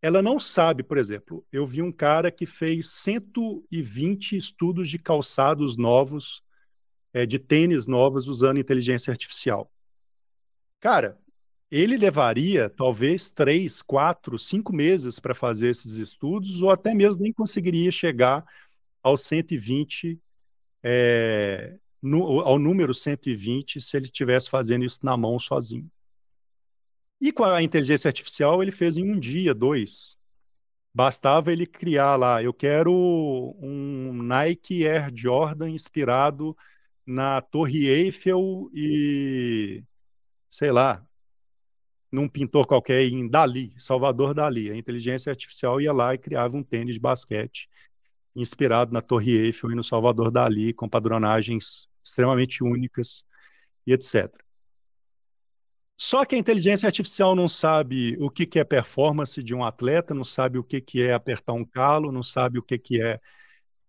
ela não sabe, por exemplo, eu vi um cara que fez 120 estudos de calçados novos, é, de tênis novos, usando inteligência artificial. Cara, ele levaria talvez três, quatro, cinco meses para fazer esses estudos, ou até mesmo nem conseguiria chegar aos 120, é, no, ao número 120, se ele estivesse fazendo isso na mão sozinho. E com a inteligência artificial, ele fez em um dia, dois. Bastava ele criar lá, eu quero um Nike Air Jordan inspirado na Torre Eiffel e, sei lá, num pintor qualquer em Dali, Salvador Dali. A inteligência artificial ia lá e criava um tênis de basquete inspirado na Torre Eiffel e no Salvador Dali, com padronagens extremamente únicas e etc. Só que a inteligência artificial não sabe o que, que é performance de um atleta, não sabe o que, que é apertar um calo, não sabe o que, que é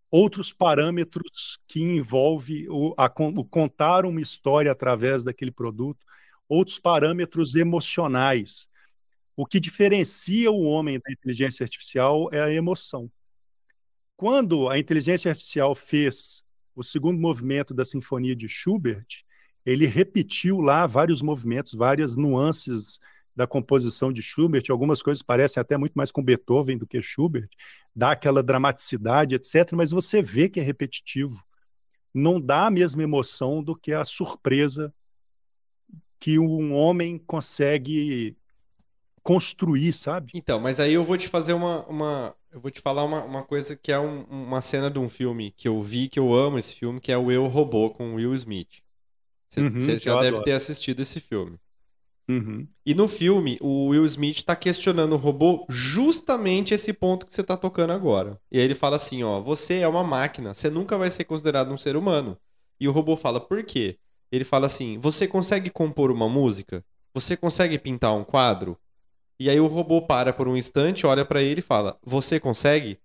outros parâmetros que envolve o, a, o contar uma história através daquele produto, outros parâmetros emocionais. O que diferencia o homem da inteligência artificial é a emoção. Quando a inteligência artificial fez o segundo movimento da Sinfonia de Schubert, ele repetiu lá vários movimentos, várias nuances da composição de Schubert, algumas coisas parecem até muito mais com Beethoven do que Schubert, dá aquela dramaticidade, etc., mas você vê que é repetitivo. Não dá a mesma emoção do que a surpresa que um homem consegue construir, sabe? Então, mas aí eu vou te fazer uma. uma eu vou te falar uma, uma coisa que é um, uma cena de um filme que eu vi, que eu amo esse filme, que é o Eu Robô com Will Smith. Você uhum, já deve adoro. ter assistido esse filme. Uhum. E no filme, o Will Smith está questionando o robô justamente esse ponto que você está tocando agora. E aí ele fala assim: ó, você é uma máquina, você nunca vai ser considerado um ser humano. E o robô fala: por quê? Ele fala assim: você consegue compor uma música? Você consegue pintar um quadro? E aí o robô para por um instante, olha para ele e fala: você consegue?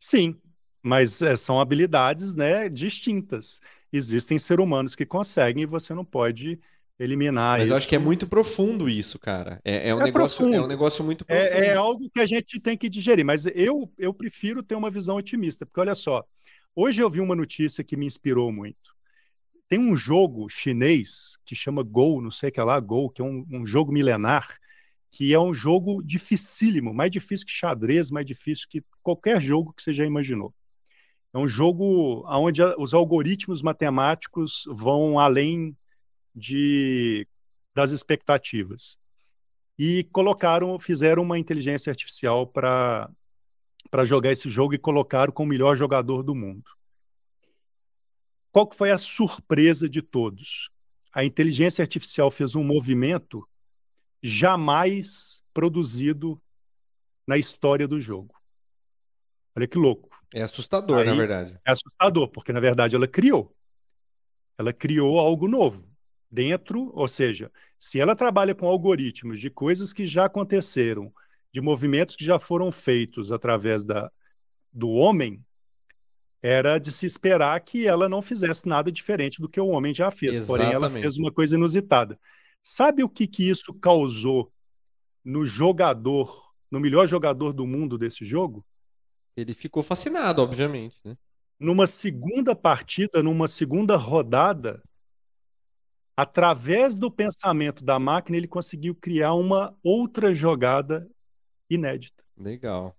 Sim, mas é, são habilidades né, distintas existem seres humanos que conseguem e você não pode eliminar Mas isso. eu acho que é muito profundo isso, cara. É, é um, é negócio, é um negócio muito profundo. É, é, algo que a gente tem que digerir, mas eu, eu prefiro ter uma visão otimista, porque olha só, hoje eu vi uma notícia que me inspirou muito. Tem um jogo chinês que chama Go, não sei o que é lá, Go, que é um, um jogo milenar, que é um jogo dificílimo, mais difícil que xadrez, mais difícil que qualquer jogo que você já imaginou. É um jogo onde os algoritmos matemáticos vão além de, das expectativas. E colocaram, fizeram uma inteligência artificial para jogar esse jogo e colocaram como o melhor jogador do mundo. qual que foi a surpresa de todos? A inteligência artificial fez um movimento jamais produzido na história do jogo. Olha que louco. É assustador, Aí- na verdade. É assustador, porque na verdade ela criou. Ela criou algo novo dentro, ou seja, se ela trabalha com algoritmos de coisas que já aconteceram, de movimentos que já foram feitos através da, do homem, era de se esperar que ela não fizesse nada diferente do que o homem já fez. Porém, ela Exatamente. fez uma coisa inusitada. Sabe o que, que isso causou no jogador, no melhor jogador do mundo desse jogo? Ele ficou fascinado, obviamente, né? numa segunda partida, numa segunda rodada, através do pensamento da máquina, ele conseguiu criar uma outra jogada inédita. Legal.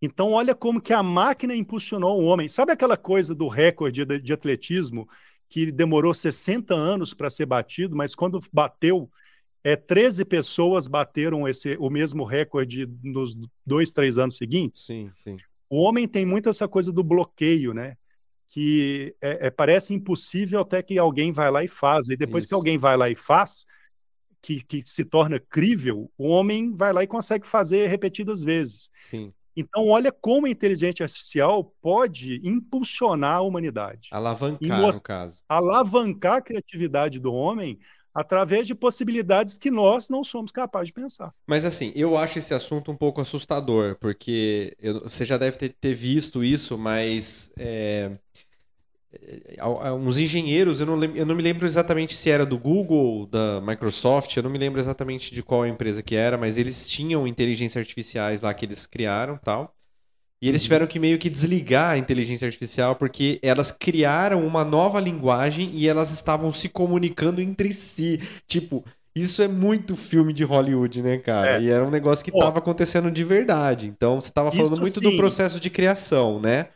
Então, olha como que a máquina impulsionou o homem. Sabe aquela coisa do recorde de, de atletismo que demorou 60 anos para ser batido, mas quando bateu, é, 13 pessoas bateram esse, o mesmo recorde nos dois, três anos seguintes? Sim, sim. O homem tem muito essa coisa do bloqueio, né? Que é, é- parece impossível até que alguém vai lá e faz. E depois que Isso. alguém vai lá e faz, que, que se torna crível, o homem vai lá e consegue fazer repetidas vezes. Sim. Então, olha como a inteligência artificial pode impulsionar a humanidade, Alavancar, no caso. alavancar a criatividade do homem através de possibilidades que nós não somos capazes de pensar. Mas assim, eu acho esse assunto um pouco assustador, porque eu- você já deve ter, ter visto isso, mas é, é, há uns engenheiros, eu não, eu não me lembro exatamente se era do Google, da Microsoft, eu não me lembro exatamente de qual empresa que era, mas eles tinham inteligência artificiais lá que eles criaram tal. E eles tiveram que meio que desligar a inteligência artificial porque elas criaram uma nova linguagem e elas estavam se comunicando entre si. Tipo, isso é muito filme de Hollywood, né, cara? É. E era um negócio que estava acontecendo de verdade. Então, você estava falando Isso muito do sim. processo de criação, né?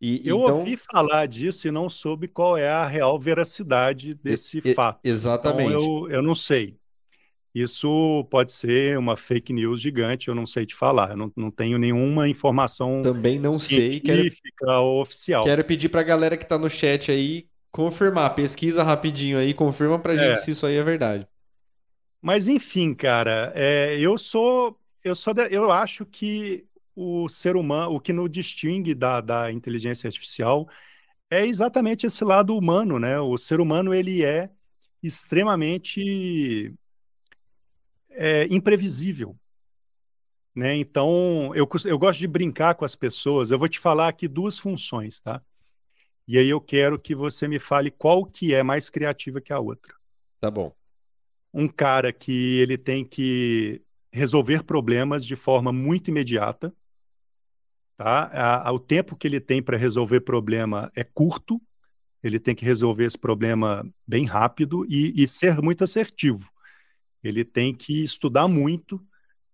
E, Eu então, ouvi falar disso e não soube qual é a real veracidade desse e- fato. exatamente. Então, eu, eu não sei. Isso pode ser uma fake news gigante, eu não sei te falar. Eu não, não tenho nenhuma informação Também não sei, quero, científica ou oficial. quero pedir pra galera que tá no chat aí confirmar, pesquisa rapidinho aí, confirma pra gente É. se isso aí é verdade. Mas enfim, cara, é, eu sou, eu sou, de- eu acho que o ser humano, o que nos distingue da, da inteligência artificial é exatamente esse lado humano, né? O ser humano ele é extremamente é, imprevisível, né? Então eu, eu gosto de brincar com as pessoas. Eu vou te falar aqui duas funções, tá? E aí eu quero que você me fale qual que é mais criativa que a outra Tá bom. um cara que ele tem que resolver problemas de forma muito imediata, tá? A- a- o tempo que ele tem para resolver problema é curto, ele tem que resolver esse problema bem rápido e, e ser muito assertivo. Ele tem que estudar muito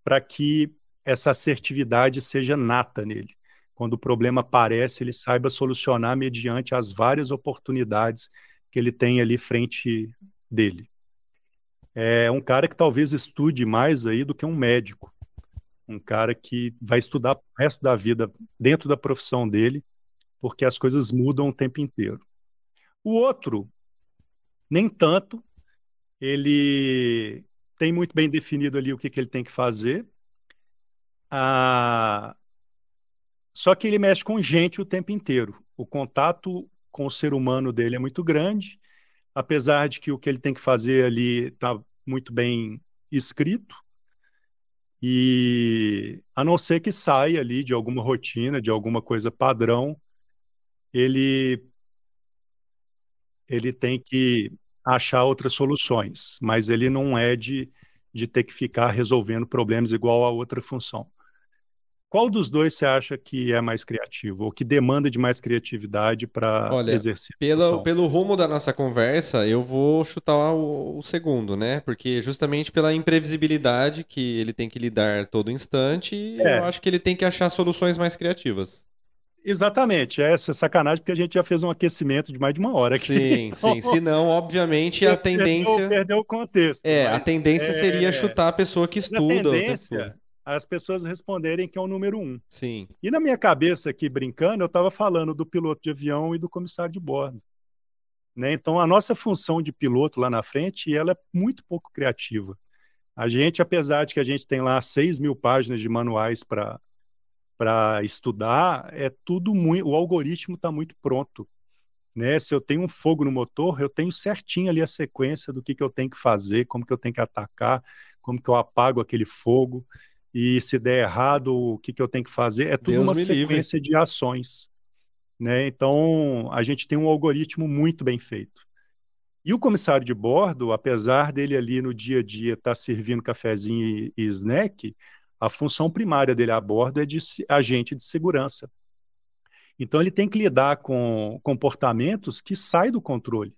para que essa assertividade seja nata nele. Quando o problema aparece, ele saiba solucionar mediante as várias oportunidades que ele tem ali frente dele é um cara que talvez estude mais aí do que um médico. Um cara que vai estudar o resto da vida dentro da profissão dele, porque as coisas mudam o tempo inteiro. O outro, nem tanto, ele tem muito bem definido ali o que, que ele tem que fazer. Ah, só que ele mexe com gente o tempo inteiro. O contato com o ser humano dele é muito grande apesar de que o que ele tem que fazer ali está muito bem escrito, e a não ser que saia ali de alguma rotina, de alguma coisa padrão, ele ele tem que achar outras soluções, mas ele não é de, de ter que ficar resolvendo problemas igual a outra função. Qual dos dois você acha que é mais criativo, ou que demanda de mais criatividade para exercer Pelo, pelo rumo da nossa conversa, eu vou chutar o, o segundo, né? Porque justamente pela imprevisibilidade que ele tem que lidar todo instante, É. eu acho que ele tem que achar soluções mais criativas. Exatamente, essa é sacanagem, porque a gente já fez um aquecimento de mais de uma hora aqui. Sim, Então, sim. Se não, obviamente, a tendência. Perdeu o contexto. É, a tendência é, seria chutar a pessoa que estuda. A tendência, as pessoas responderem que é o número um. Sim. E na minha cabeça aqui, brincando, eu estava falando do piloto de avião e do comissário de bordo. Né? Então, a nossa função de piloto lá na frente, ela é muito pouco criativa. A gente, apesar de que a gente tem lá 6 mil páginas de manuais para estudar, é tudo muito. O algoritmo está muito pronto. Né? Se eu tenho um fogo no motor, eu tenho certinho ali a sequência do que, que eu tenho que fazer, como que eu tenho que atacar, como que eu apago aquele fogo, e se der errado, o que, que eu tenho que fazer. É tudo Deus uma sequência livre. de ações. Né? Então, a gente tem um algoritmo muito bem feito. E o comissário de bordo, apesar dele ali no dia a dia estar tá servindo cafezinho e, e snack, a função primária dele a bordo é de agente de segurança. Então ele tem que lidar com comportamentos que saem do controle.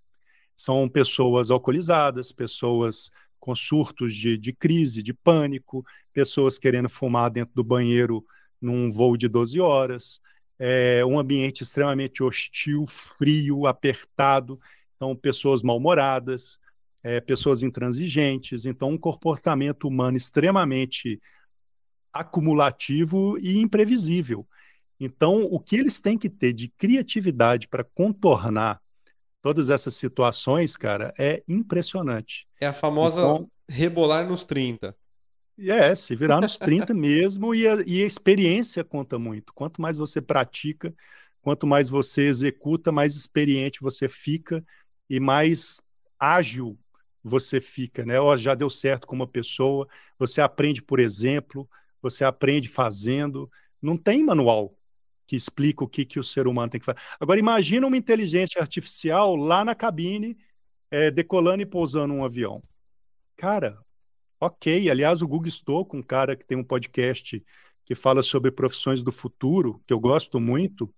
São pessoas alcoolizadas, pessoas com surtos de, de crise, de pânico, pessoas querendo fumar dentro do banheiro num voo de 12 horas, é um ambiente extremamente hostil, frio, apertado, então pessoas mal-humoradas, é, pessoas intransigentes, então um comportamento humano extremamente acumulativo e imprevisível. Então, o que eles têm que ter de criatividade para contornar todas essas situações, cara, é impressionante. É a famosa então, rebolar nos 30. É, se virar nos 30 mesmo, e a, e a experiência conta muito. Quanto mais você pratica, quanto mais você executa, mais experiente você fica e mais ágil você fica, né? Ó, já deu certo com uma pessoa, você aprende por exemplo, você aprende fazendo. Não tem manual que explica o que, que o ser humano tem que fazer. Agora, imagina uma inteligência artificial lá na cabine, é, decolando e pousando um avião. Cara, ok. Aliás, o Google Estou, com um cara que tem um podcast que fala sobre profissões do futuro, que eu gosto muito,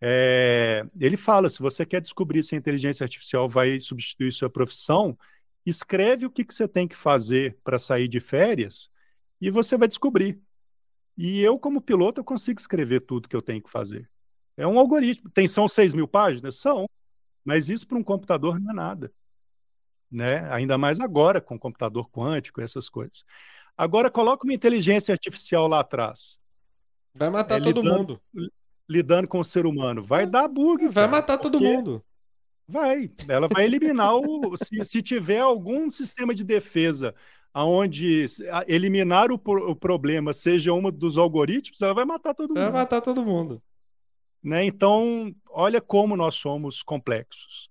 é, ele fala: se você quer descobrir se a inteligência artificial vai substituir sua profissão, escreve o que, que você tem que fazer para sair de férias e você vai descobrir. E eu, como piloto, eu consigo escrever tudo que eu tenho que fazer. É um algoritmo. Tem, são 6 mil páginas? São. Mas isso para um computador não é nada. Né? Ainda mais agora, com computador quântico, essas coisas. Agora, coloca uma inteligência artificial lá atrás. Vai matar é, todo lidando, mundo lidando com o ser humano. Vai dar bug. Vai cara, matar todo mundo. Vai. Ela vai eliminar o. se, se tiver algum sistema de defesa aonde eliminar o, o, problema seja um dos algoritmos, ela vai matar todo mundo. Vai matar todo mundo. Né? Então, olha como nós somos complexos.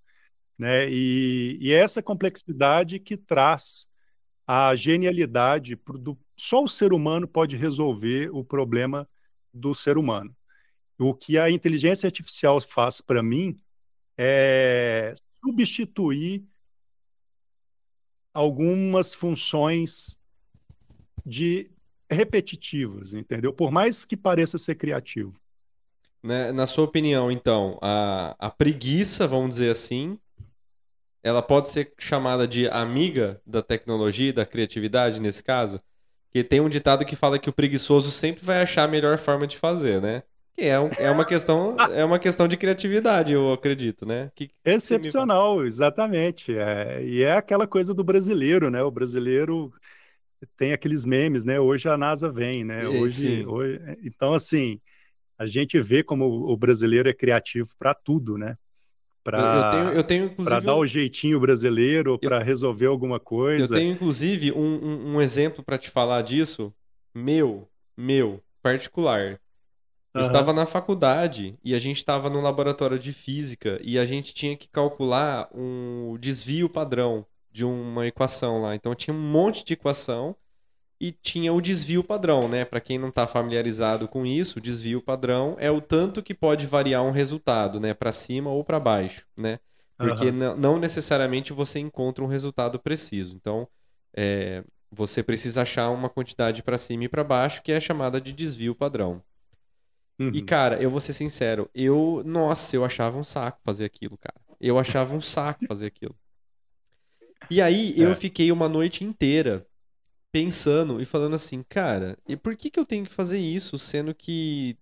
Né? E, e essa complexidade que traz a genialidade do só o ser humano pode resolver o problema do ser humano. O que a inteligência artificial faz para mim é substituir algumas funções de repetitivas, entendeu? Por mais que pareça ser criativo. Né? Na sua opinião, então, a, a preguiça, vamos dizer assim, ela pode ser chamada de amiga da tecnologia e da criatividade nesse caso? Porque tem um ditado que fala que o preguiçoso sempre vai achar a melhor forma de fazer, né? É, um, é, uma questão, é uma questão de criatividade, eu acredito, né? Que, Excepcional, exatamente. É, e é aquela coisa do brasileiro, né? O brasileiro tem aqueles memes, né? Hoje a NASA vem, né? Hoje, hoje... Então, assim, a gente vê como o brasileiro é criativo para tudo, né? Para eu, tenho, eu tenho dar um... o jeitinho brasileiro, para resolver alguma coisa. Eu tenho, inclusive, um, um, um exemplo para te falar disso, meu, meu, particular. Eu uhum. estava na faculdade e a gente estava no laboratório de física e a gente tinha que calcular um desvio padrão de uma equação lá. Então tinha um monte de equação e tinha o desvio padrão, né? Para quem não está familiarizado com isso, o desvio padrão é o tanto que pode variar um resultado, né? Para cima ou para baixo, né? Porque uhum. não necessariamente você encontra um resultado preciso. Então, é, você precisa achar uma quantidade para cima e para baixo que é chamada de desvio padrão. Uhum. E, cara, eu vou ser sincero, eu, nossa, eu achava um saco fazer aquilo, cara. Eu achava um saco fazer aquilo. E aí é. eu fiquei uma noite inteira pensando e falando assim, cara, e por que, que eu tenho que fazer isso, sendo que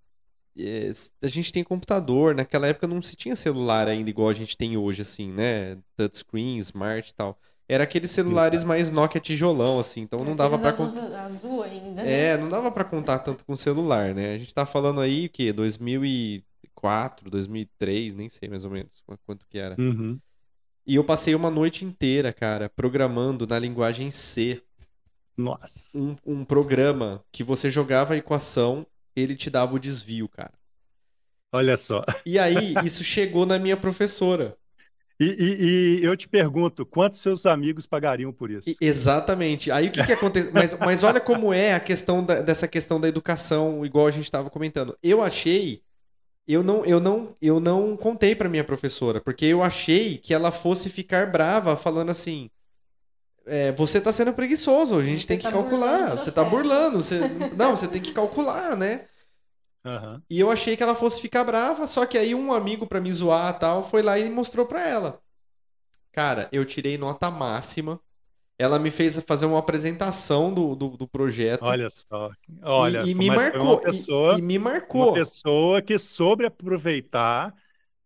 é, a gente tem computador, naquela época não se tinha celular ainda igual a gente tem hoje, assim, né? Touchscreen, smart e tal. Era aqueles celulares mais Nokia tijolão, assim, então não dava para azul ainda, né? É, não dava para contar tanto com celular, né? A gente tá falando aí o quê? 2004, 2003, nem sei mais ou menos quanto que era. Uhum. E eu passei uma noite inteira, cara, programando na linguagem C Nossa. um, um programa que você jogava a equação, ele te dava o desvio, cara. Olha só. E aí, isso chegou na minha professora. E, e- e eu te pergunto, quantos seus amigos pagariam por isso? Exatamente. Aí o que que acontece? Mas, mas olha como é a questão da- dessa questão da educação, igual a gente estava comentando. Eu achei, eu não, eu não, eu não contei para minha professora, porque eu achei que ela fosse ficar brava, falando assim. é, você tá sendo preguiçoso, a gente Você tem que tá calcular. Você tá processo. burlando. Você... Não, você tem que calcular, né? Aham. E eu achei que ela fosse ficar brava, só que aí um amigo pra me zoar e tal foi lá e mostrou pra ela. Cara, eu tirei nota máxima. Ela me fez fazer uma apresentação do, do, do projeto. Olha só. Olha, e, e me marcou. uma pessoa, e, e me uma marcou. pessoa que soube aproveitar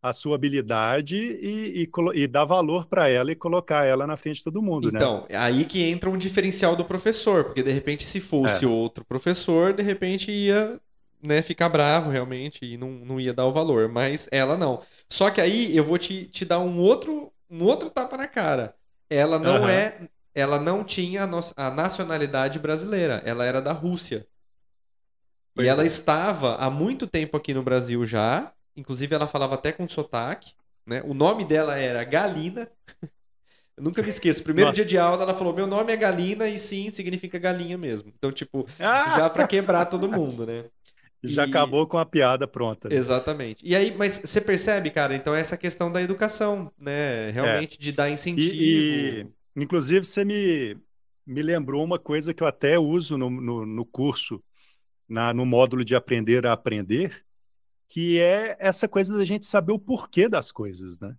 a sua habilidade e, e, e dar valor para ela e colocar ela na frente de todo mundo, né? Então, aí que entra um diferencial do professor, porque de repente, se fosse É. outro professor, de repente ia, né, ficar bravo realmente e não, não ia dar o valor, mas ela não. Só que aí eu vou te, te dar um outro, um outro tapa na cara. Ela não Aham. é, ela não tinha a, nos- a nacionalidade brasileira, ela era da Rússia. Pois e ela é. estava há muito tempo aqui no Brasil já, inclusive ela falava até com sotaque, né? O nome dela era Galina. Eu nunca me esqueço. Primeiro Nossa. dia de aula, ela falou: Meu nome é Galina e sim, significa galinha mesmo. Então, tipo, Ah, já pra quebrar todo mundo, né? Já e- acabou com a piada pronta. né? Exatamente. E aí, mas você percebe, cara, então essa questão da educação, né? Realmente de dar incentivo. E, e, inclusive, você me, me lembrou uma coisa que eu até uso no, no, no curso, na, no módulo de aprender a aprender, que é essa coisa da gente saber o porquê das coisas, né?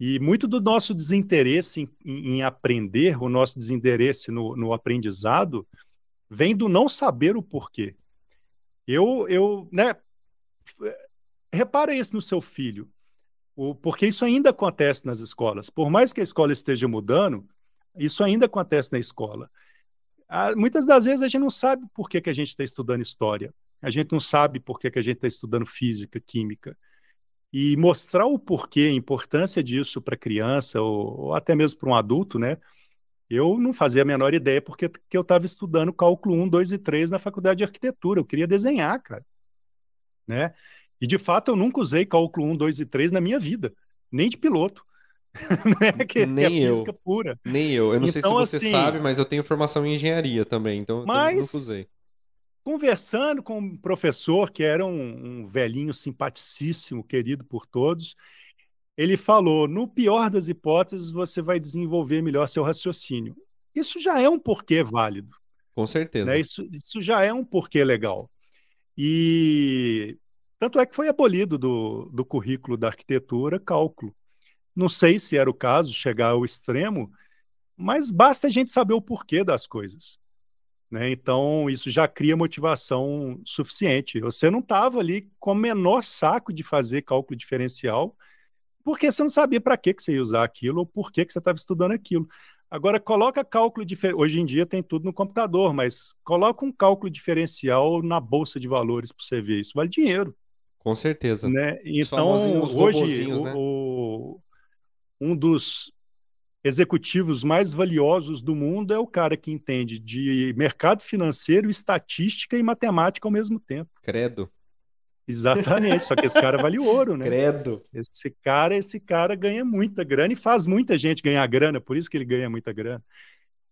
E muito do nosso desinteresse em, em- em aprender, o nosso desinteresse no, no aprendizado, vem do não saber o porquê. Eu, eu, né? Repara isso no seu filho. Porque isso ainda acontece nas escolas. Por mais que a escola esteja mudando, isso ainda acontece na escola. Ah, muitas das vezes a gente não sabe por que, que a gente está estudando história. A gente não sabe por que, que a gente está estudando física, química. E mostrar o porquê, a importância disso para criança ou, ou até mesmo para um adulto, né? Eu não fazia a menor ideia porque que eu estava estudando cálculo 1, 2 e 3 na faculdade de arquitetura. Eu queria desenhar, cara. Né? E de fato eu nunca usei cálculo 1, 2 e 3 na minha vida, nem de piloto. né? que, que Nem é eu. física pura. Nem eu. Eu não sei se Então, você assim- sabe, mas eu tenho formação em engenharia também, então eu Mas- nunca usei. Conversando com um professor que era um, um velhinho simpaticíssimo, querido por todos, ele falou: no pior das hipóteses, você vai desenvolver melhor seu raciocínio. Isso já é um porquê válido. Com certeza. né? Isso, isso já é um porquê legal. E tanto é que foi abolido do, do currículo da arquitetura cálculo. Não sei se era o caso chegar ao extremo, mas basta a gente saber o porquê das coisas. Né? Então, isso já cria motivação suficiente. Você não estava ali com o menor saco de fazer cálculo diferencial, porque você não sabia para que, que você ia usar aquilo ou por que, que você estava estudando aquilo. Agora, coloca cálculo diferencial. Hoje em dia tem tudo no computador, mas coloca um cálculo diferencial na bolsa de valores para você ver. Isso vale dinheiro. Com certeza. Né? Então, hoje, o- né? o- um dos executivos mais valiosos do mundo é o cara que entende de mercado financeiro, estatística e matemática ao mesmo tempo. Credo. Exatamente, só que esse cara vale ouro, né? Credo. Esse cara, esse cara ganha muita grana e faz muita gente ganhar grana, por isso que ele ganha muita grana.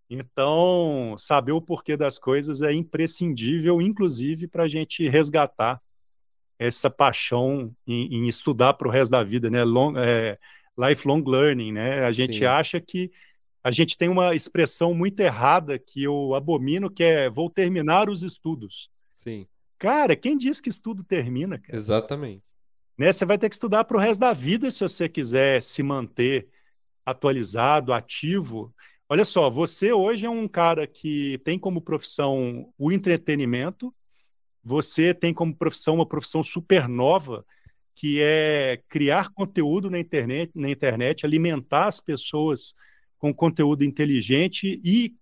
Então, saber o porquê das coisas é imprescindível, inclusive para a gente resgatar essa paixão em, em estudar para o resto da vida, né? Long, é, lifelong learning, né? A gente Sim. acha que a gente tem uma expressão muito errada que eu abomino, que é vou terminar os estudos. Sim, Cara, quem diz que estudo termina, cara? exatamente. né? Você vai ter que estudar para o resto da vida se você quiser se manter atualizado, ativo. Olha só, você hoje é um cara que tem como profissão o entretenimento, você tem como profissão uma profissão super nova, que é criar conteúdo na internet, na internet, alimentar as pessoas com conteúdo inteligente e,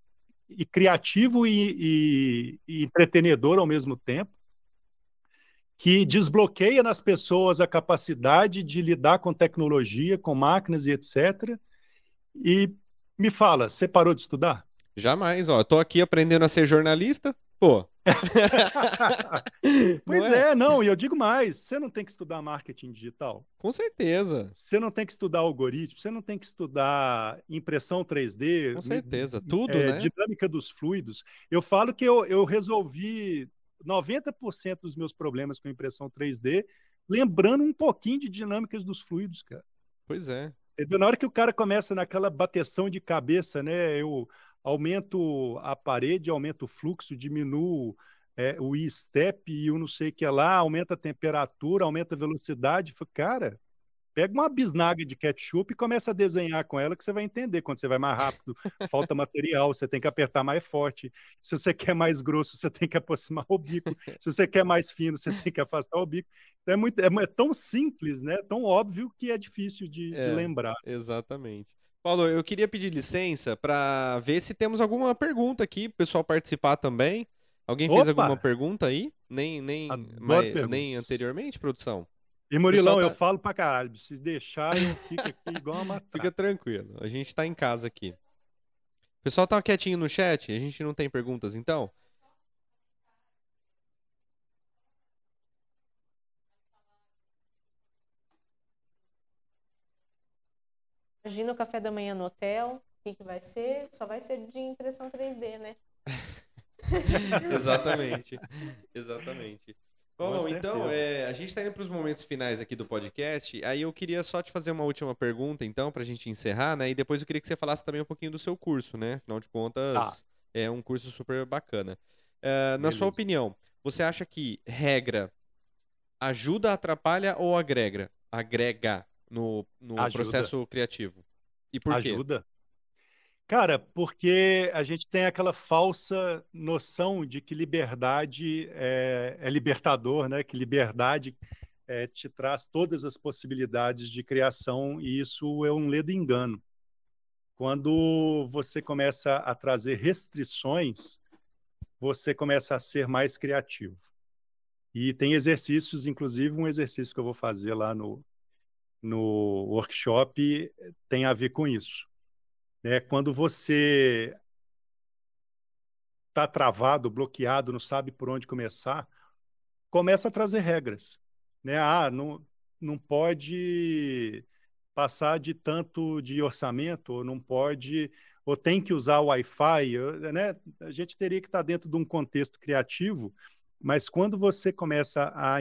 e criativo e, e- e entretenedor ao mesmo tempo que desbloqueia nas pessoas a capacidade de lidar com tecnologia, com máquinas e etc. E me fala, você parou de estudar? Jamais, ó. Tô aqui aprendendo a ser jornalista, pô. pois Não é? não, e eu digo mais: você não tem que estudar marketing digital. Com certeza. Você não tem que estudar algoritmo, você não tem que estudar impressão 3D. Com certeza, tudo, é, né? Dinâmica dos fluidos. Eu falo que eu, eu resolvi 90% dos meus problemas com impressão 3D, lembrando um pouquinho de dinâmicas dos fluidos, cara. Pois é. Entendeu? Na hora que o cara começa naquela bateção de cabeça, né? Eu aumento a parede, aumento o fluxo, diminuo é, o step e o não sei o que lá, aumenta a temperatura, aumenta a velocidade. Cara, pega uma bisnaga de ketchup e começa a desenhar com ela que você vai entender quando você vai mais rápido, falta material, você tem que apertar mais forte. Se você quer mais grosso, você tem que aproximar o bico. Se você quer mais fino, você tem que afastar o bico. Então é, muito, é, é tão simples, né? Tão óbvio que é difícil de, É. de lembrar. Exatamente. Paulo, eu queria pedir licença para ver se temos alguma pergunta aqui, pro pessoal participar também. Alguém fez Opa! alguma pergunta aí? Nem, nem, mas- nem anteriormente, produção? E Murilão, pessoal eu tá- falo pra caralho. Se deixar, eu fico aqui igual uma matraca. Fica tranquilo, a gente tá em casa aqui. O pessoal tá quietinho no chat? A gente não tem perguntas, então? Imagina o café da manhã no hotel. O que, que vai ser? Só vai ser de impressão 3D, né? Exatamente. Exatamente. Bom, então, é, a gente está indo para os momentos finais aqui do podcast. Aí eu queria só te fazer uma última pergunta, então, para a gente encerrar, né? E depois eu queria que você falasse também um pouquinho do seu curso, né? Afinal de contas, é um curso super bacana. É, na sua opinião, você acha que regra ajuda, atrapalha ou agrega? Agrega no, no Ajuda. processo criativo? E por quê? Ajuda. Cara, porque a gente tem aquela falsa noção de que liberdade é, é libertador, né? Que liberdade é, te traz todas as possibilidades de criação, e isso é um ledo engano. Quando você começa a trazer restrições, você começa a ser mais criativo. E tem exercícios, inclusive um exercício que eu vou fazer lá no, no workshop tem a ver com isso. Né? Quando você está travado, bloqueado, não sabe por onde começar, começa a trazer regras. Né? Ah, não, não pode passar de tanto de orçamento, ou não pode, ou tem que usar o Wi-Fi. Né? A gente teria que estar dentro de um contexto criativo, mas quando você começa a,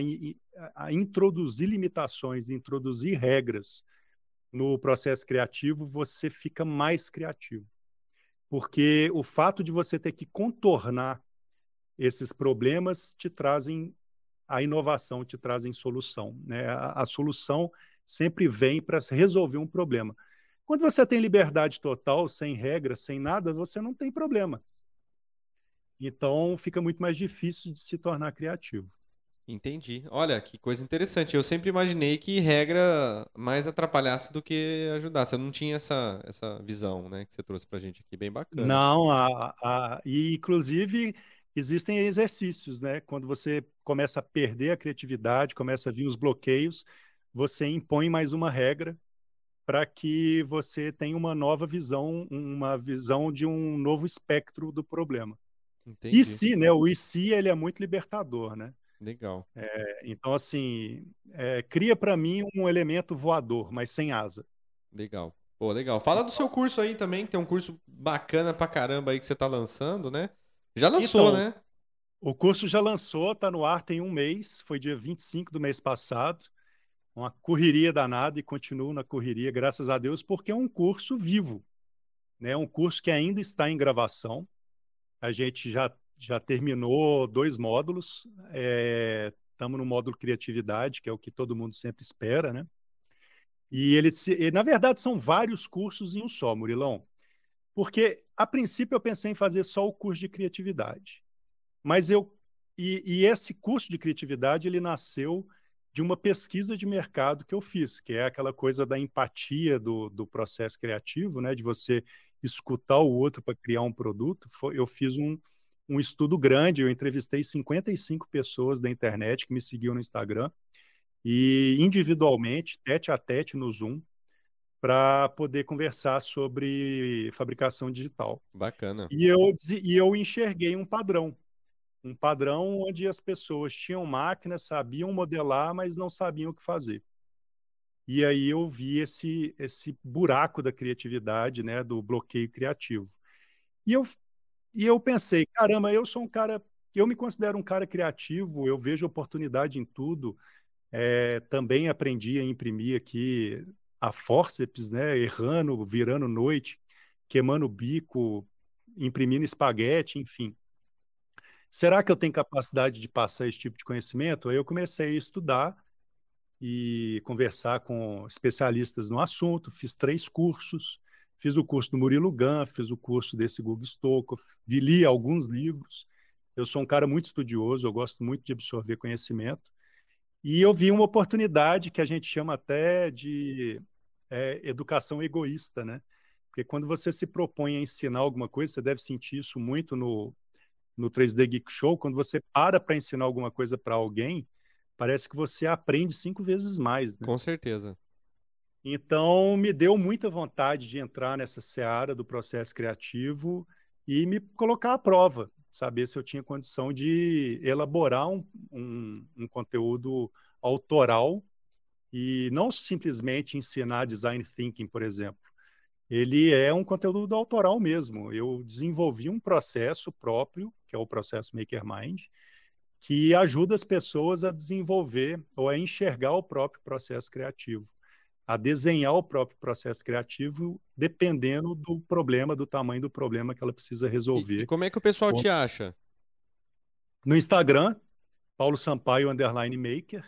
a introduzir limitações, introduzir regras no processo criativo, você fica mais criativo. Porque o fato de você ter que contornar esses problemas te trazem a inovação, te trazem solução. Né? A, a solução sempre vem para resolver um problema. Quando você tem liberdade total, sem regras, sem nada, você não tem problema. Então fica muito mais difícil de se tornar criativo. Entendi. Olha, que coisa interessante. Eu sempre imaginei que regra mais atrapalhasse do que ajudasse. Eu não tinha essa, essa visão, né, que você trouxe pra gente aqui, bem bacana. Não, a, a, e inclusive existem exercícios, né? Quando você começa a perder a criatividade, começa a vir os bloqueios, você impõe mais uma regra para que você tenha uma nova visão, uma visão de um novo espectro do problema. Entendi. E se, né? O e se ele é muito libertador, né? Legal. É, Então, assim, é, cria para mim um elemento voador, mas sem asa. Legal. Pô, legal. Fala do seu curso aí também, que tem um curso bacana pra caramba aí que você tá lançando, né? Já lançou, Então, né? O curso já lançou, está no ar tem um mês, foi dia 25 do mês passado. Uma correria danada e continuo na correria, graças a Deus, porque é um curso vivo. Né? Um curso que ainda está em gravação. A gente já, já terminou dois módulos. Estamos no módulo Criatividade, que é o que todo mundo sempre espera. Né? E ele, se- na verdade, são vários cursos em um só, Murilão. Porque, a princípio, eu pensei em fazer só o curso de criatividade. Mas eu. E, e esse curso de criatividade ele nasceu de uma pesquisa de mercado que eu fiz, que é aquela coisa da empatia do, do processo criativo, né? De você escutar o outro para criar um produto. Eu fiz um, um estudo grande, eu entrevistei 55 pessoas da internet que me seguiam no Instagram, e individualmente, tete a tete no Zoom, para poder conversar sobre fabricação digital. Bacana. E eu, e eu enxerguei um padrão. Um padrão onde as pessoas tinham máquinas, sabiam modelar, mas não sabiam o que fazer. E aí eu vi esse, esse buraco da criatividade, né, do bloqueio criativo. E eu, e eu pensei, caramba, eu sou um cara, eu me considero um cara criativo, eu vejo oportunidade em tudo. É, também aprendi a imprimir aqui a forceps, né? Errando, virando noite, queimando o bico, imprimindo espaguete, enfim. Será que eu tenho capacidade de passar esse tipo de conhecimento? Aí eu comecei a estudar e conversar com especialistas no assunto, fiz três cursos, fiz o curso do Murilo Gun, fiz o curso desse Google Stokov, li alguns livros. Eu sou um cara muito estudioso, eu gosto muito de absorver conhecimento. E eu vi uma oportunidade que a gente chama até de é, educação egoísta, né? Porque quando você se propõe a ensinar alguma coisa, você deve sentir isso muito no, no 3D Geek Show, quando você para para ensinar alguma coisa para alguém, parece que você aprende cinco vezes mais. Né? Com certeza. Então, me deu muita vontade de entrar nessa seara do processo criativo e me colocar à prova, saber se eu tinha condição de elaborar um, um, um conteúdo autoral e não simplesmente ensinar design thinking, por exemplo. Ele é um conteúdo autoral mesmo. Eu desenvolvi um processo próprio, que é o processo MakerMind, que ajuda as pessoas a desenvolver ou a enxergar o próprio processo criativo, a desenhar o próprio processo criativo, dependendo do problema, do tamanho do problema que ela precisa resolver. E, como é que o pessoal te acha? No Instagram, Paulo Sampaio underline maker,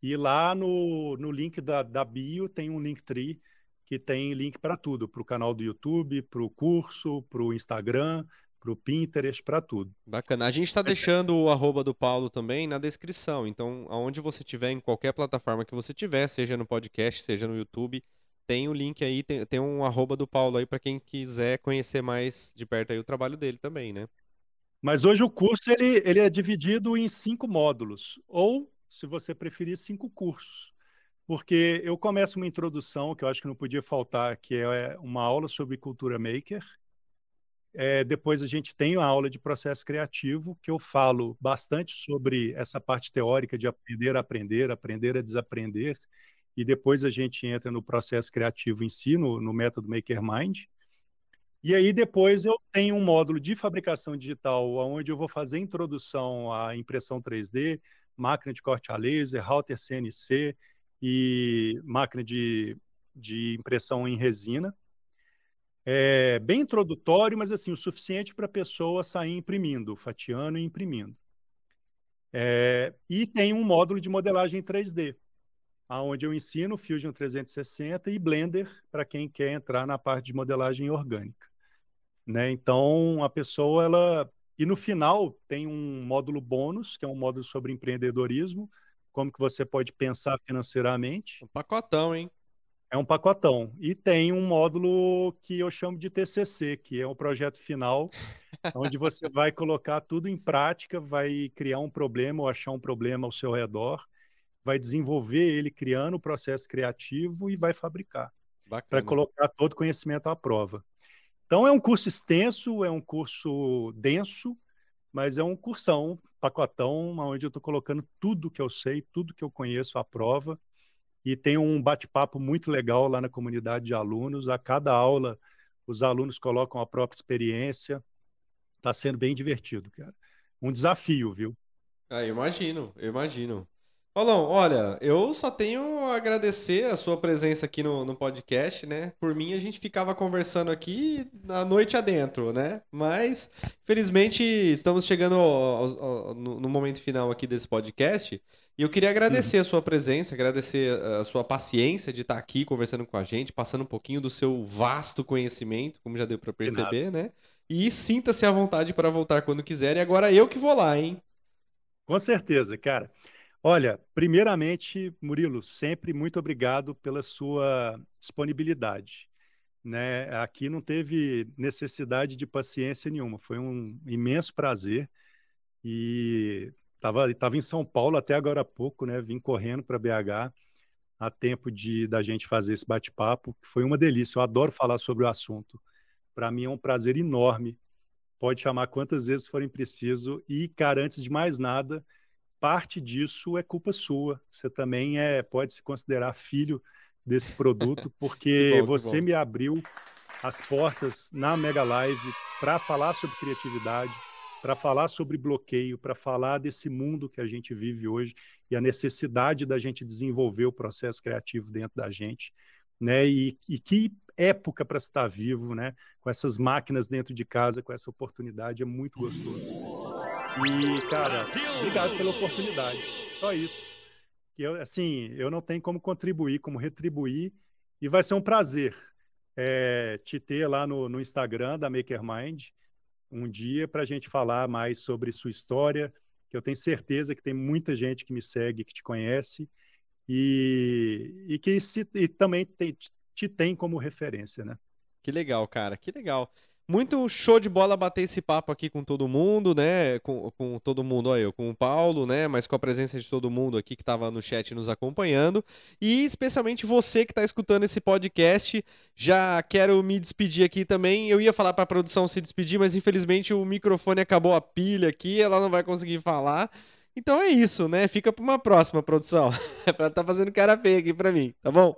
e lá no, no link da, da bio tem um Linktree que tem link para tudo, para o canal do YouTube, para o curso, para o Instagram, para o Pinterest, para tudo. Bacana. A gente está deixando o arroba do Paulo também na descrição. Então, aonde você tiver, em qualquer plataforma que você tiver, seja no podcast, seja no YouTube, tem o link aí, tem, tem um arroba do Paulo aí para quem quiser conhecer mais de perto aí o trabalho dele também, né? Mas hoje o curso ele, ele é dividido em cinco módulos, ou se você preferir, cinco cursos. Porque eu começo uma introdução, que eu acho que não podia faltar, que é uma aula sobre cultura maker. É, depois a gente tem a aula de processo criativo, que eu falo bastante sobre essa parte teórica de aprender a aprender, aprender a desaprender, e depois a gente entra no processo criativo em si, no, no método MakerMind. E aí depois eu tenho um módulo de fabricação digital, onde eu vou fazer introdução à impressão 3D, máquina de corte a laser, router CNC e máquina de, de impressão em resina. É bem introdutório, mas assim, o suficiente para a pessoa sair imprimindo, fatiando e imprimindo. É, e tem um módulo de modelagem 3D, onde eu ensino Fusion 360 e Blender para quem quer entrar na parte de modelagem orgânica. Né? Então, a pessoa ela e no final tem um módulo bônus, que é um módulo sobre empreendedorismo, como que você pode pensar financeiramente. Um pacotão, hein? É um pacotão. E tem um módulo que eu chamo de TCC, que é o projeto final, onde você vai colocar tudo em prática, vai criar um problema ou achar um problema ao seu redor, vai desenvolver ele criando o processo criativo e vai fabricar. Para colocar todo o conhecimento à prova. Então é um curso extenso, é um curso denso, mas é um cursão, pacotão, onde eu estou colocando tudo que eu sei, tudo que eu conheço à prova. E tem um bate-papo muito legal lá na comunidade de alunos. A cada aula, os alunos colocam a própria experiência. Está sendo bem divertido, cara. Um desafio, viu? Ah, imagino, imagino. Paulão, olha, eu só tenho a agradecer a sua presença aqui no, no podcast, né? Por mim, a gente ficava conversando aqui na noite adentro, né? Mas, felizmente, estamos chegando ao, ao, no, no, momento final aqui desse podcast. E eu queria agradecer uhum. a sua presença, agradecer a sua paciência de estar aqui conversando com a gente, passando um pouquinho do seu vasto conhecimento, como já deu para perceber, né? E sinta-se à vontade para voltar quando quiser. E agora eu que vou lá, hein? Com certeza, cara. Olha, primeiramente, Murilo, sempre muito obrigado pela sua disponibilidade. Né? Aqui não teve necessidade de paciência nenhuma, foi um imenso prazer e estava tava em São Paulo até agora há pouco, né? Vim correndo para BH a tempo de da gente fazer esse bate-papo, que foi uma delícia. Eu adoro falar sobre o assunto. Para mim é um prazer enorme. Pode chamar quantas vezes forem preciso. E, cara, antes de mais nada, parte disso é culpa sua. Você também é, pode se considerar filho desse produto, porque bom, você me abriu as portas na Mega Live para falar sobre criatividade, para falar sobre bloqueio, para falar desse mundo que a gente vive hoje e a necessidade da gente desenvolver o processo criativo dentro da gente, né? E, e que época para estar vivo, né? Com essas máquinas dentro de casa, com essa oportunidade, é muito gostoso. E, cara, obrigado pela oportunidade. Só isso. Eu, assim, eu não tenho como contribuir, como retribuir, e vai ser um prazer é, te ter lá no, no Instagram da MakerMind um dia para a gente falar mais sobre sua história, que eu tenho certeza que tem muita gente que me segue, que te conhece, e, e que se, e também te, te tem como referência, né? Que legal, cara, que legal. Muito show de bola bater esse papo aqui com todo mundo, né? Com, com todo mundo, olha eu, com o Paulo, né? Mas com a presença de todo mundo aqui que estava no chat nos acompanhando. E especialmente você que está escutando esse podcast. Já quero me despedir aqui também. Eu ia falar para a produção se despedir, mas infelizmente o microfone acabou a pilha aqui, ela não vai conseguir falar. Então é isso, né? Fica para uma próxima produção. É para tá fazendo cara feia aqui para mim, tá bom?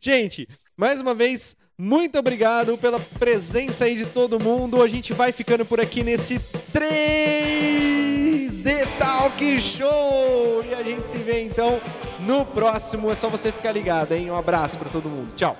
Gente, mais uma vez, muito obrigado pela presença aí de todo mundo. A gente vai ficando por aqui nesse 3D Talk Show. E a gente se vê então no próximo. É só você ficar ligado, hein? Um abraço para todo mundo. Tchau.